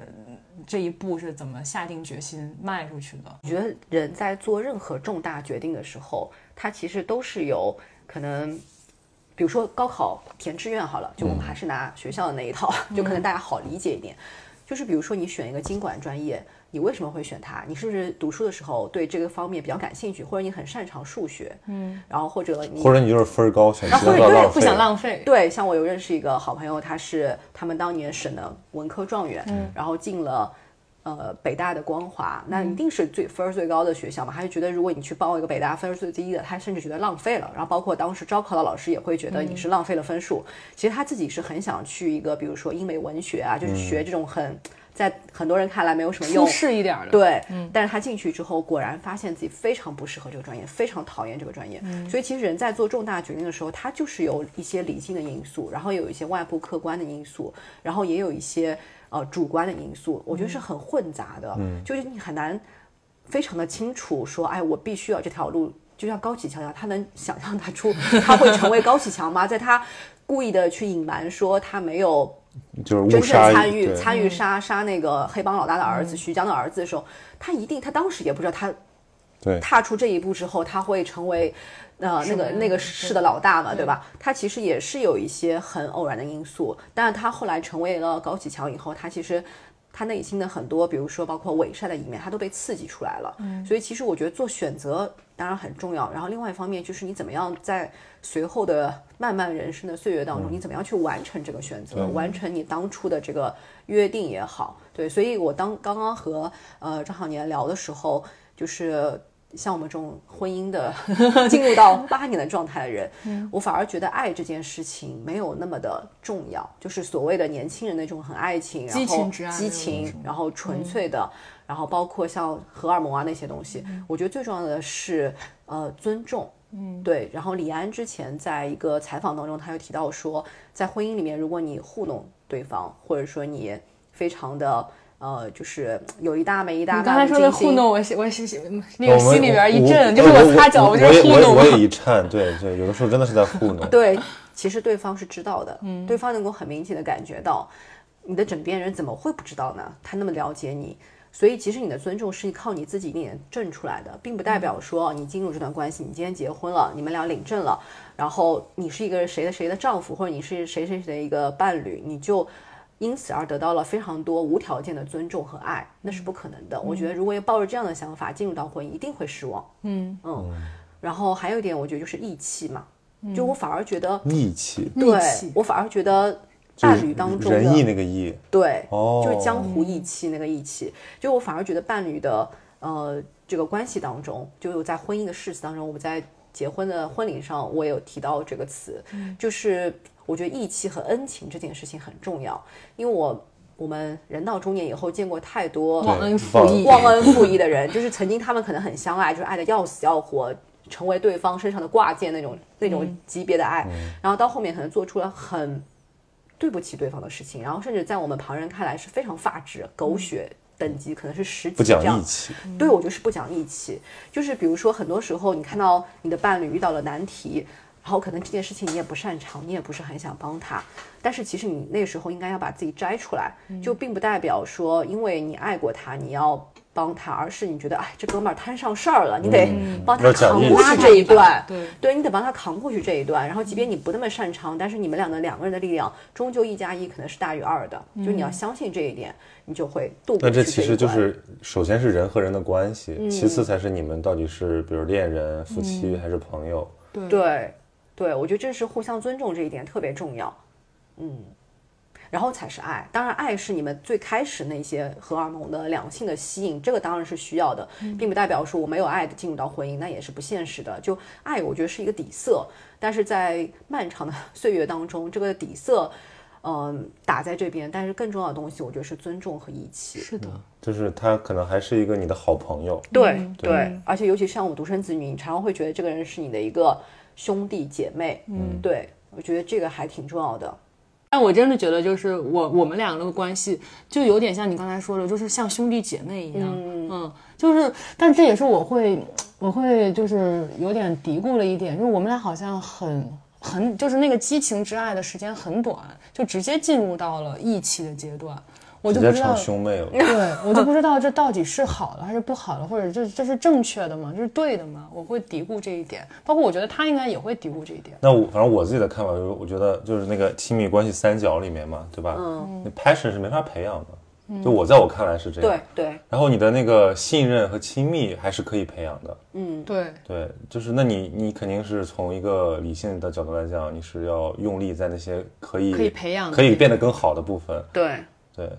这一步是怎么下定决心迈出去的？
我觉得人在做任何重大决定的时候，他其实都是有可能，比如说高考填志愿好了，就我们还是拿学校的那一套，就可能大家好理解一点。就是比如说，你选一个经管专业，你为什么会选它？你是不是读书的时候对这个方面比较感兴趣，或者你很擅长数学？嗯，然后或者你
或者你就是分高，选
不
要浪费，
不想浪费。
对，像我有认识一个好朋友，他是他们当年省的文科状元，然后进了。呃，北大的光华，那一定是最分儿最高的学校嘛？他就觉得，如果你去报一个北大分儿最低的，他甚至觉得浪费了。然后包括当时招考的老师也会觉得你是浪费了分数。其实他自己是很想去一个，比如说英美文学啊，就是学这种很在很多人看来没有什么用、
舒适一点的。
对，但是他进去之后，果然发现自己非常不适合这个专业，非常讨厌这个专业。所以其实人在做重大决定的时候，他就是有一些理性的因素，然后有一些外部客观的因素，然后也有一些。呃，主观的因素，我觉得是很混杂的，就是你很难非常的清楚说，哎，我必须要这条路，就像高启强一样，他能想象他出他会成为高启强吗？在他故意的去隐瞒说他没有
就是
真正参与参与杀杀那个黑帮老大的儿子徐江的儿子的时候，他一定他当时也不知道他
对。
踏出这一步之后他会成为。呃，那个那个市的老大嘛，对吧？他其实也是有一些很偶然的因素，但是他后来成为了高启强以后，他其实他内心的很多，比如说包括伪善的一面，他都被刺激出来了。嗯，所以其实我觉得做选择当然很重要，然后另外一方面就是你怎么样在随后的漫漫人生的岁月当中，你怎么样去完成这个选择，完成你当初的这个约定也好，对。所以我当刚刚和呃张小年聊的时候，就是。像我们这种婚姻的进入到 八年的状态的人，我反而觉得爱这件事情没有那么的重要。就是所谓的年轻人那种很爱情，然后激情，然后纯粹的，然后包括像荷尔蒙啊那些东西。我觉得最重要的是呃尊重。嗯，对。然后李安之前在一个采访当中，他又提到说，在婚姻里面，如果你糊弄对方，或者说你非常的。呃，就是有一搭没一搭。
你刚才说的糊弄，我我我那个心里边一震，就是我擦脚，
我
就是糊弄。
我也一颤，对对，有的时候真的是在糊弄。
对，其实对方是知道的，嗯，对方能够很明显的感觉到，你的枕边人怎么会不知道呢？他那么了解你，所以其实你的尊重是靠你自己一点挣出来的，并不代表说你进入这段关系，你今天结婚了，你们俩领证了，然后你是一个谁的谁的丈夫，或者你是谁谁谁的一个伴侣，你就。因此而得到了非常多无条件的尊重和爱，那是不可能的。我觉得如果要抱着这样的想法进入到婚姻，一定会失望。嗯嗯。然后还有一点，我觉得就是义气嘛。就我反而觉得
义气，
对我反而觉得伴侣当中
仁义那个义，
对，就是江湖义气那个义气。就我反而觉得伴侣的呃这个关系当中，就在婚姻的誓词当中，我们在结婚的婚礼上，我有提到这个词，就是。我觉得义气和恩情这件事情很重要，因为我我们人到中年以后见过太多
忘恩负义、
忘恩负义的人，就是曾经他们可能很相爱，就是爱的要死要活，成为对方身上的挂件那种那种级别的爱，然后到后面可能做出了很对不起对方的事情，然后甚至在我们旁人看来是非常发指、狗血。等级可能是十级
不讲
这样
义气，
对，我觉得是不讲义气。就是比如说，很多时候你看到你的伴侣遇到了难题，然后可能这件事情你也不擅长，你也不是很想帮他，但是其实你那时候应该要把自己摘出来，就并不代表说因为你爱过他，你要。帮他，而是你觉得，哎，这哥们儿摊上事儿了，你得帮他扛过去这一段。
对
对你得帮他扛过去这一段，然后即便你不那么擅长，但是你们两个两个人的力量，终究一加一可能是大于二的，就你要相信这一点，你就会度过
那这其实就是，首先是人和人的关系，
嗯
其次才是你们到底是比如恋人、夫妻还是朋友。
对
对对，我觉得这是互相尊重这一点特别重要，嗯，然后才是爱。当然，爱是你们最开始那些荷尔蒙的两性的吸引，这个当然是需要的，并不代表说我没有爱的进入到婚姻，那也是不现实的。就爱，我觉得是一个底色，但是在漫长的 岁月当中，这个底色。嗯，打在这边，但是更重要的东西，我觉得是尊重和义气。
是的，
就是他可能还是一个你的好朋友，
对
对
对，而且尤其像我独生子女，你常常会觉得这个人是你的一个兄弟姐妹。嗯，对，我觉得这个还挺重要的。
但我真的觉得，就是我我们两个的关系，就有点像你刚才说的，就是像兄弟姐妹一样。嗯就是，但这也是我会，我会就是有点嘀咕了一点，就是我们俩好像很很，就是那个激情之爱的时间很短，就直接进入到了义气的阶段。我就不知道，
兄妹了。
对我就不知道这到底是好的还是不好的，或者这这是正确的吗？这是对的吗？我会嘀咕这一点，包括我觉得他应该也会嘀咕这一点。
那我反正我自己的看法就是，我觉得就是那个亲密关系三角里面嘛，对吧？嗯，那 passion 是没法培养的，就我在我看来是这样。
对对，
然后你的那个信任和亲密还是可以培养的。
嗯对，
对，就是那你你肯定是从一个理性的角度来讲，你是要用力在那些可以
可以培养
可以变得更好的部分。
对，
对，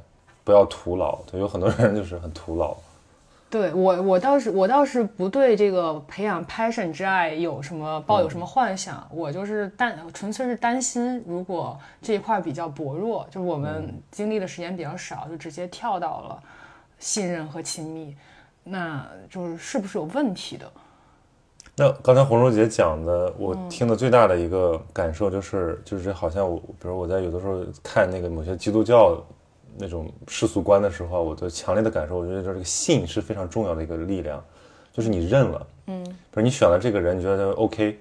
不要徒劳。对，有很多人就是很徒劳。
对我，我倒是我倒是不对这个培养 passion 之爱有什么抱有什么幻想，我就是担纯粹是担心，如果这一块比较薄弱，就是我们经历的时间比较少，就直接跳到了信任和亲密，那就是是不是有问题的？
那刚才红柔姐讲的，我听的最大的一个感受就是，就是好像我，比如我在有的时候看那个某些基督教那种世俗观的时候，我的强烈的感受，我觉得这个信是非常重要的一个力量，就是你认了，嗯，比如你选了这个人，你觉得 OK，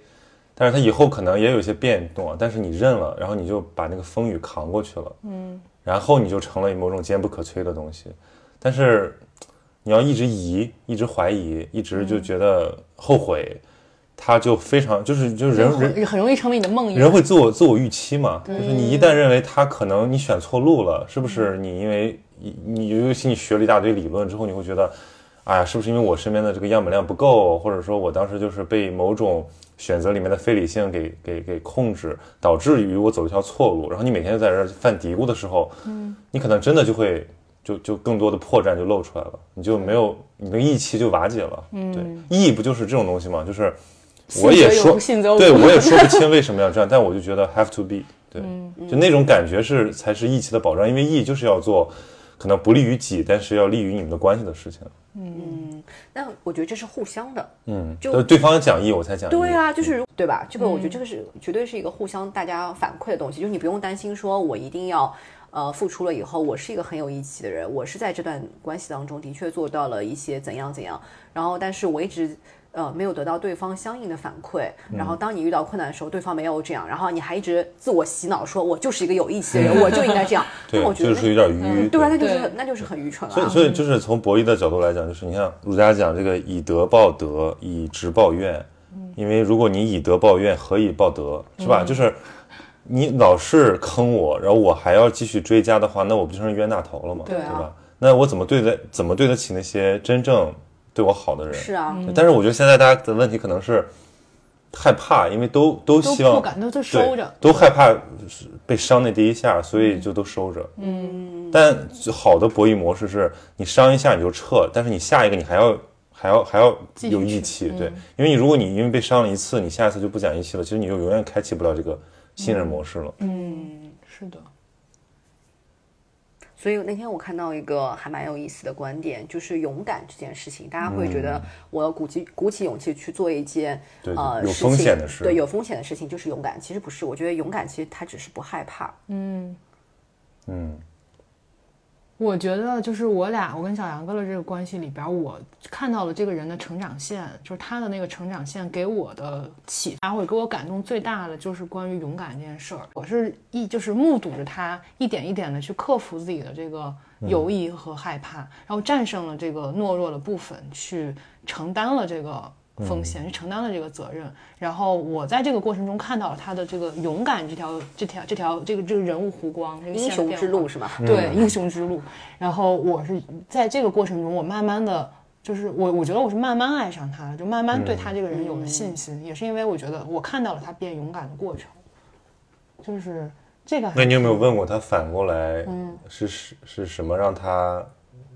但是他以后可能也有一些变动啊，但是你认了，然后你就把那个风雨扛过去了，嗯，然后你就成了某种坚不可摧的东西，但是你要一直疑，一直怀疑，一直就觉得后悔，他就非常就是就是人人
很很容易成为你的梦魇。
人会自我自我预期嘛，就是你一旦认为他可能你选错路了，是不是你因为你你尤其你学了一大堆理论之后，你会觉得，哎呀，是不是因为我身边的这个样本量不够，或者说我当时就是被某种选择里面的非理性给给给控制，导致于我走一条错路，然后你每天就在这犯嘀咕的时候，嗯，你可能真的就会就就更多的破绽就露出来了，你就没有你的义气就瓦解了，嗯，对，义不就是这种东西吗？就是。我也说对 我也说不清为什么要这样，但我就觉得 have to be，对，就那种感觉是才是义气的保障，因为义就是要做可能不利于己，但是要利于你们的关系的事情。
嗯那我觉得这是互相的。
嗯，
就
呃对方讲义，我才讲义。
对啊，就是如对吧？这个我觉得这个是绝对是一个互相大家反馈的东西，就是你不用担心说我一定要呃付出了以后，我是一个很有义气的人，我是在这段关系当中的确做到了一些怎样怎样，然后但是我一直。呃，没有得到对方相应的反馈，然后当你遇到困难的时候，对方没有这样，然后你还一直自我洗脑说，我就是一个有义气的人，我就应该这样。
对
那我，觉得
就是有点愚。
对吧？那就是那就是很愚蠢了、啊。
所以，所以就是从博弈的角度来讲，就是你看儒家讲这个以德报德，以直报怨。因为如果你以德报怨，何以报德？是吧？就是你老是坑我，然后我还要继续追加的话，那我不就成冤大头了吗？
对啊
吧？那我怎么对得怎么对得起那些真正对我好的人？
是啊，
但是我觉得现在大家的问题可能是害怕，因为都都
都
希望
都都
对
收着。
都害怕被伤那第一下，所以就都收着。嗯，但好的博弈模式是你伤一下你就撤，但是你下一个你还要还要还要有义气，对，因为你如果你因为被伤了一次，你下一次就不讲义气了，其实你就永远开启不了这个信任模式了。
嗯，是的。
所以那天我看到一个还蛮有意思的观点，就是勇敢这件事情，大家会觉得我要鼓起鼓起勇气去做一件
嗯对
呃
有
事情
风险的事
对有风险的事情就是勇敢。其实不是，我觉得勇敢其实它只是不害怕。
嗯嗯，
我觉得就是我俩，我跟小杨哥的这个关系里边，我看到了这个人的成长线，就是他的那个成长线给我的启发或者给我感动最大的，就是关于勇敢这件事儿。我是一就是目睹着他一点一点的去克服自己的这个犹疑和害怕，然后战胜了这个懦弱的部分，去承担了这个。风险去承担了这个责任，然后我在这个过程中看到了他的这个勇敢这条这条这条这个这个人物弧光，这个
英雄之路是
吧？对，英雄之路。然后我是在这个过程中，我慢慢的就是我我觉得我是慢慢爱上他，就慢慢对他这个人有了信心，也是因为我觉得我看到了他变勇敢的过程，就是这个。
那你有没有问过他反过来，嗯，是是是什么让他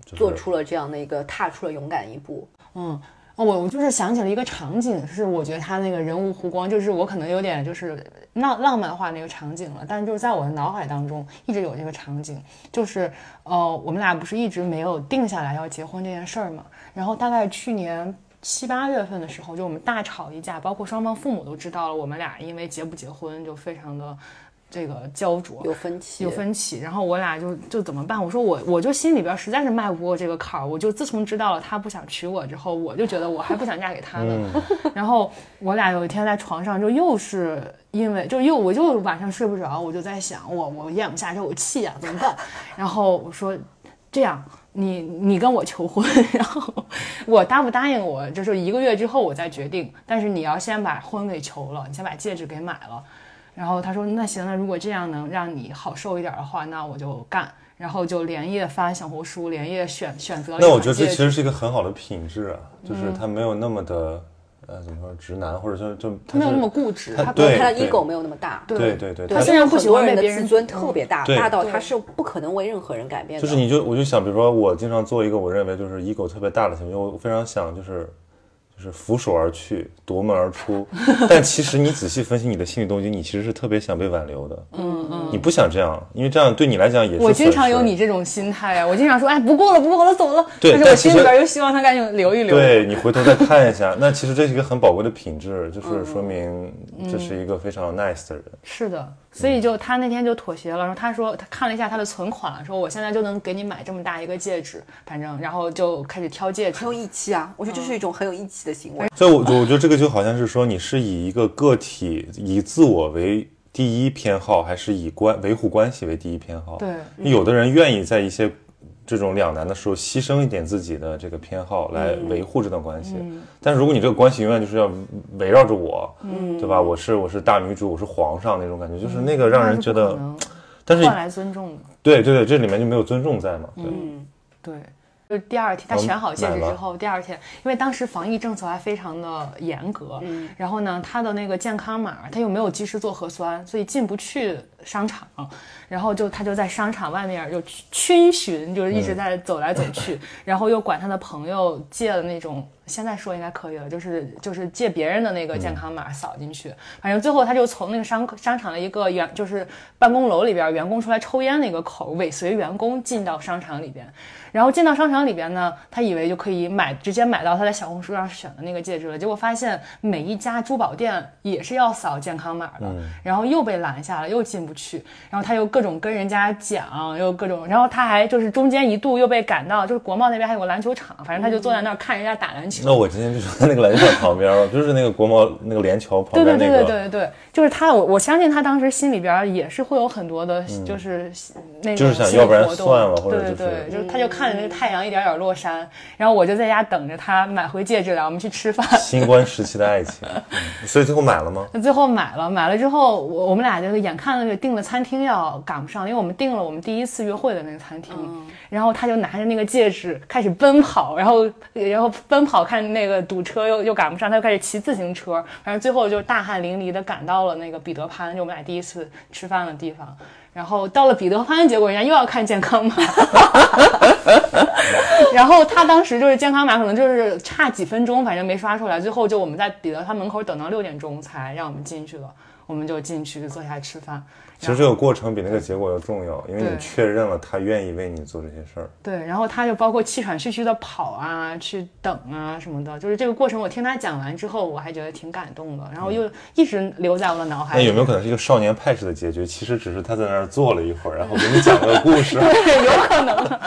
做出了这样的一个踏出了勇敢一步？
嗯。我我就是想起了一个场景，是我觉得他那个人物弧光，就是我可能有点就是浪浪漫化那个场景了，但是就是在我的脑海当中一直有这个场景，就是呃我们俩不是一直没有定下来要结婚这件事儿嘛，然后大概去年七八月份的时候，就我们大吵一架，包括双方父母都知道了，我们俩因为结不结婚就非常的。这个焦灼
有分歧，
有分歧，然后我俩就就怎么办？我说我我就心里边实在是迈不过这个坎儿，我就自从知道了他不想娶我之后，我就觉得我还不想嫁给他呢。然后我俩有一天在床上就又是因为就又我就晚上睡不着，我就在想我我咽不下这口气啊，怎么办？然后我说这样，你你跟我求婚，然后我答不答应我，就是一个月之后我再决定，但是你要先把婚给求了，你先把戒指给买了。然后他说：“那行，那如果这样能让你好受一点的话，那我就干。”然后就连夜发小红书，连夜选选择了。
那我觉得这其实是一个很好的品质啊，就是他没有那么的，呃，怎么说，直男，或者说就
他没有那么固执，
他
对
他的 ego 没有那么大。
对对对，
他虽然不喜欢
人
的
自尊特别大，大到他是不可能为任何人改变
的。就是你就我就想，比如说我经常做一个我认为就是 ego 特别大的行为，我非常想就是。是拂手而去，夺门而出，但其实你仔细分析你的心理动机，你其实是特别想被挽留的。嗯嗯，你不想这样，因为这样对你来讲也是。
我经常有你这种心态啊，我经常说，哎，不过了，不过了，走了。
对，
但是我心里边又希望他赶紧留一留。
对你回头再看一下，那其实这是一个很宝贵的品质，就是说明这是一个非常 nice 的人。
是的。所以就他那天就妥协了，然后他说他看了一下他的存款，说我现在就能给你买这么大一个戒指，反正然后就开始挑戒指，
很有义气啊！我觉得这是一种很有义气的行为。
所以我我觉得这个就好像是说你是以一个个体以自我为第一偏好，还是以关维护关系为第一偏好？
对，
有的人愿意在一些。这种两难的时候，牺牲一点自己的这个偏好来维护这段关系。但如果你这个关系永远就是要围绕着我，对吧？我是我是大女主，我是皇上那种感觉，就是那个让人觉得，但是
换来尊重的。
对对对，这里面就没有尊重在嘛？
对对。就第二天，他选好戒指之后，第二天，因为当时防疫政策还非常的严格，嗯，然后呢，他的那个健康码他又没有及时做核酸，所以进不去商场，然后就他就在商场外面就逡巡，就是一直在走来走去，然后又管他的朋友借了那种。现在说应该可以了，就是就是借别人的那个健康码扫进去，反正最后他就从那个商商场的一个员，就是办公楼里边员工出来抽烟那个口尾随员工进到商场里边，然后进到商场里边呢，他以为就可以买直接买到他在小红书上选的那个戒指了，结果发现每一家珠宝店也是要扫健康码的，然后又被拦下了，又进不去，然后他又各种跟人家讲，又各种，然后他还就是中间一度又被赶到，就是国贸那边还有个篮球场，反正他就坐在那儿看人家打篮球。
那我今天就是在那个篮球场旁边了，就是那个国贸那个连桥旁边
那个。对对对对对对，就是他，我我相信他当时心里边也是会有很多的，就是那
就是想要不然算了，或者
对对对，就是他就看着那个太阳一点点落山，然后我就在家等着他买回戒指来，我们去吃饭。
新冠时期的爱情，所以最后买了吗？
那最后买了，买了之后，我我们俩就是眼看着订的餐厅要赶不上，因为我们订了我们第一次约会的那个餐厅，然后他就拿着那个戒指开始奔跑，然后然后奔跑。我看那个堵车又又赶不上，他就开始骑自行车，反正最后就大汗淋漓的赶到了那个彼得潘，就我们俩第一次吃饭的地方。然后到了彼得潘，结果人家又要看健康码，然后他当时就是健康码可能就是差几分钟，反正没刷出来，最后就我们在彼得潘门口等到六点钟才让我们进去了，我们就进去坐下吃饭。
其实这个过程比那个结果要重要，因为你确认了他愿意为你做这些事儿。
对，然后他就包括气喘吁吁的跑啊，去等啊什么的，就是这个过程。我听他讲完之后，我还觉得挺感动的，然后又一直留在我的脑海。
那有没有可能是一个少年派式的结局？其实只是他在那儿儿坐了一会儿，然后给你讲个故事。
对，有可能。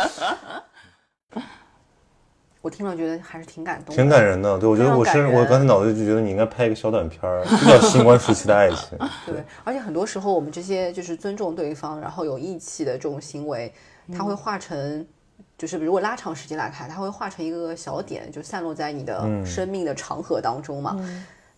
我听了觉得还是挺感动的，
挺感人的。对，我觉得我是我刚才脑子里就觉得你应该拍一个小短片儿，就叫《新冠时期的爱情 》。
对，而且很多时候我们这些就是尊重对方，然后有义气的这种行为，它会化成，就是如果拉长时间来看，它会化成一个个小点，就散落在你的生命的长河当中嘛。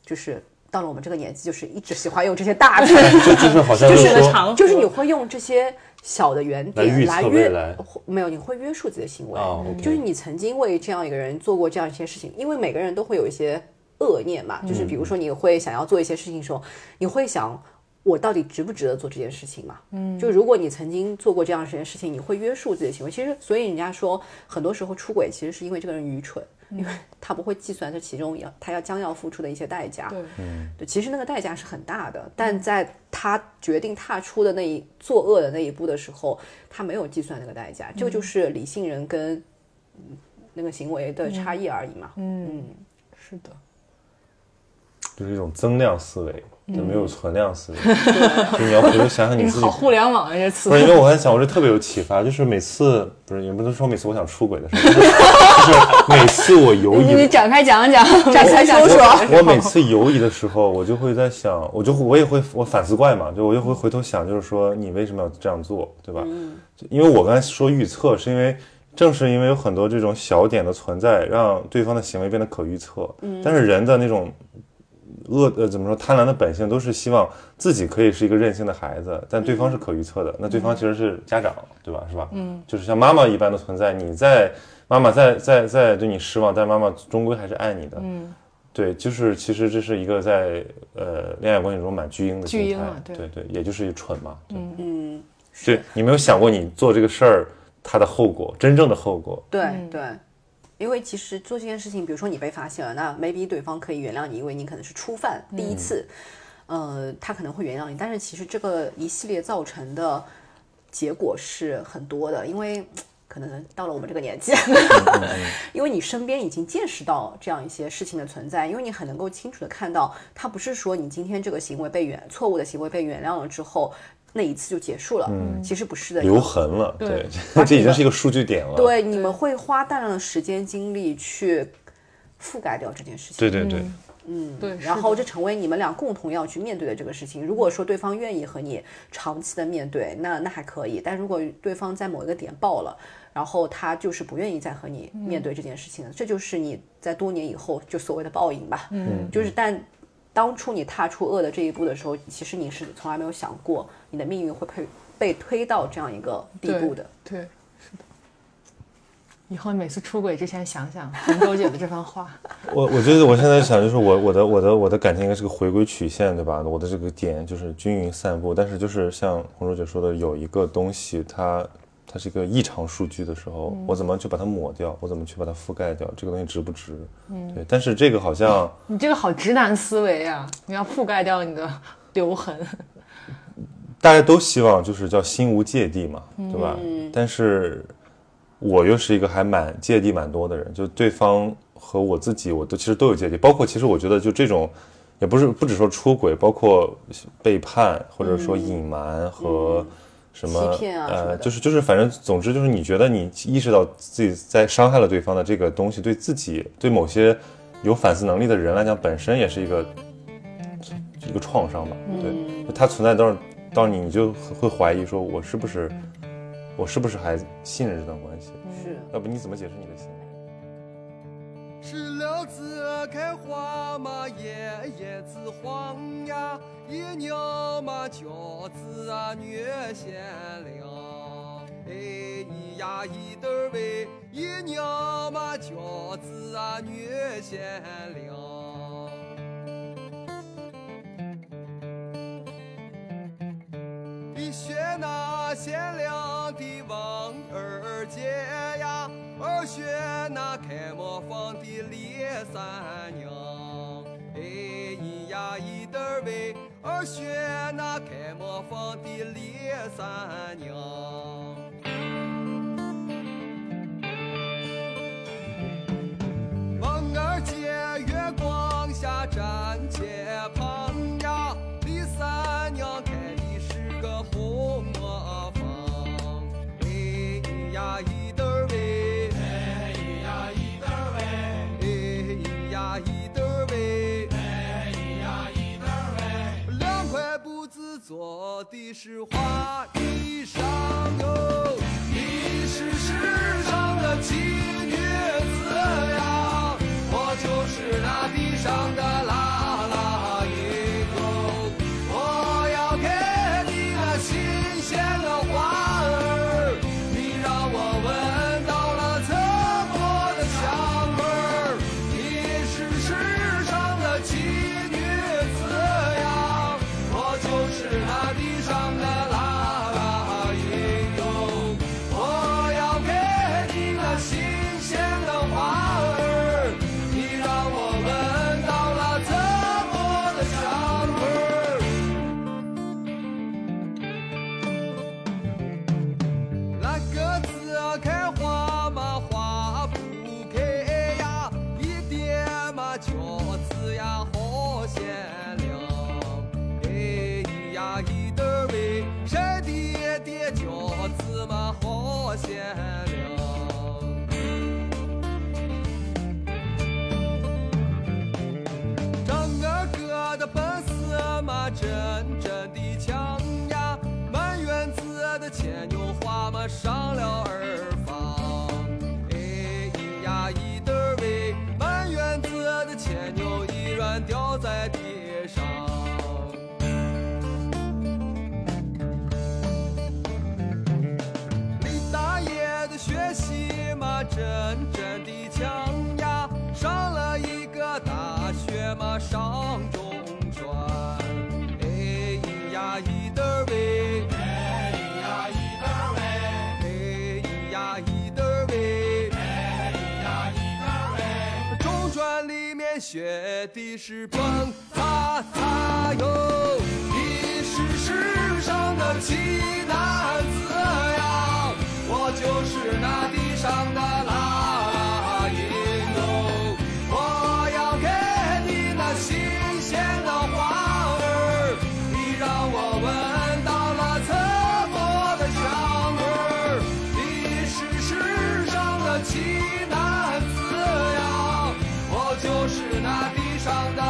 就是到了我们这个年纪，就是一直喜欢用这些大字，
就就是好像
就是
说，
长河
就是你会用这些小的圆
来预测
点来约
未来
没有，你会约束自己的行为。就是你曾经为这样一个人做过这样一些事情，因为每个人都会有一些恶念嘛，就是比如说你会想要做一些事情的时候，你会想。我到底值不值得做这件事情嘛？嗯，就如果你曾经做过这样一件事情，你会约束自己的行为。其实，所以人家说，很多时候出轨其实是因为这个人愚蠢，因为他不会计算这其中要他要将要付出的一些代价。
对，
对，其实那个代价是很大的，但在他决定踏出的那一作恶的那一步的时候，他没有计算那个代价，这个就是理性人跟嗯那个行为的差异而已嘛。
嗯，是的。
就是一种增量思维，就没有存量思维。就你要回头想想你自己
好，互联网啊，这词
不是因为我在想，我这特别有启发，就是每次不是也不能说每次我想出轨的时候，就是每次我犹
疑你，展开讲讲，展开
说说
我每次犹疑的时候，我就会在想，我就会我也会我反思怪嘛，就我就会回头想，就是说你为什么要这样做，对吧？嗯因为我刚才说预测，是因为正是因为有很多这种小点的存在，让对方的行为变得可预测。但是人的那种恶呃怎么说贪婪的本性，都是希望自己可以是一个任性的孩子，但对方是可预测的。那对方其实是家长，对吧？是吧？嗯，就是像妈妈一般的存在，你在妈妈在在在对你失望，但妈妈终归还是爱你的。嗯。对，就是其实这是一个在呃恋爱关系中蛮巨婴的
巨
心态，
婴啊对
对对，也就是蠢嘛。对，
嗯，
对你没有想过你做这个事儿它的后果，真正的后果。
对对，因为其实做这件事情，比如说你被发现了，那 maybe 对方可以原谅你，因为你可能是初犯，第一次，呃，他可能会原谅你，但是其实这个一系列造成的结果是很多的，因为。可能到了我们这个年纪，因为你身边已经见识到这样一些事情的存在，因为你很能够清楚的看到，他不是说你今天这个行为被原错误的行为被原谅了之后，那一次就结束了，其实不是的，
留痕了，
对
对，这已经是一个数据点了。
对，你们会花大量的时间精力去覆盖掉这件事情。
对对对，嗯
对，
然后这成为你们俩共同要去面对的这个事情。如果说对方愿意和你长期的面对，那那还可以；但如果对方在某一个点爆了，然后他就是不愿意再和你面对这件事情了，这就是你在多年以后就所谓的报应吧。嗯，就是但当初你踏出恶的这一步的时候，其实你是从来没有想过你的命运会被被推到这样一个地步的。
对，是的。以后每次出轨之前想想红周姐的这番话，
我我觉得我现在想就是我我的我的我的感情应该是个回归曲线，对吧？我的这个点就是均匀散布，但是就是像红柔姐说的，有一个东西它它是一个异常数据的时候，我怎么去把它抹掉？我怎么去把它覆盖掉？这个东西值不值？嗯，对。但是这个好像
你这个好直男思维啊！你要覆盖掉你的 留痕。
大家都希望就是叫心无芥蒂嘛，对吧？但是我又是一个还蛮芥蒂蛮多的人，就对方和我自己，我都其实都有芥蒂。包括其实我觉得就这种，也不是不只说出轨，包括背叛或者说隐瞒和什么、
欺骗啊
呃，就是就是反正总之就是你觉得你意识到自己在伤害了对方的这个东西，对自己对某些有反思能力的人来讲，本身也是一个一个创伤吧。对，嗯它存在到到你，你就会怀疑说，我是不是我是不是还信任这段关系？
是。
要不你怎么解释你的信
子开花嘛，叶叶子黄呀，一娘嘛娇子啊女贤良。哎，咿呀一得儿喂，一娘嘛娇子啊女贤良。一学那贤良的王二姐呀，二学那开磨坊的三娘。哎，咿呀咿得儿喂，二学那开磨坊的李三娘。做的是花衣裳哟。你是世上的奇女子呀我就是那地上的浪是奔他他哟，你是世上的奇男子呀，我就是那地上的那英哟，我要给你那新鲜的花儿，你让我闻到了刺鼻的香味儿，你是世上的奇男子呀，我就是那。烧到。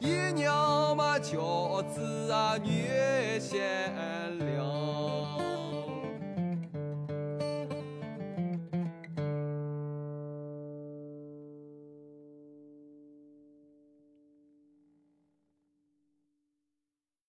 姨娘嘛，娇子啊，女仙。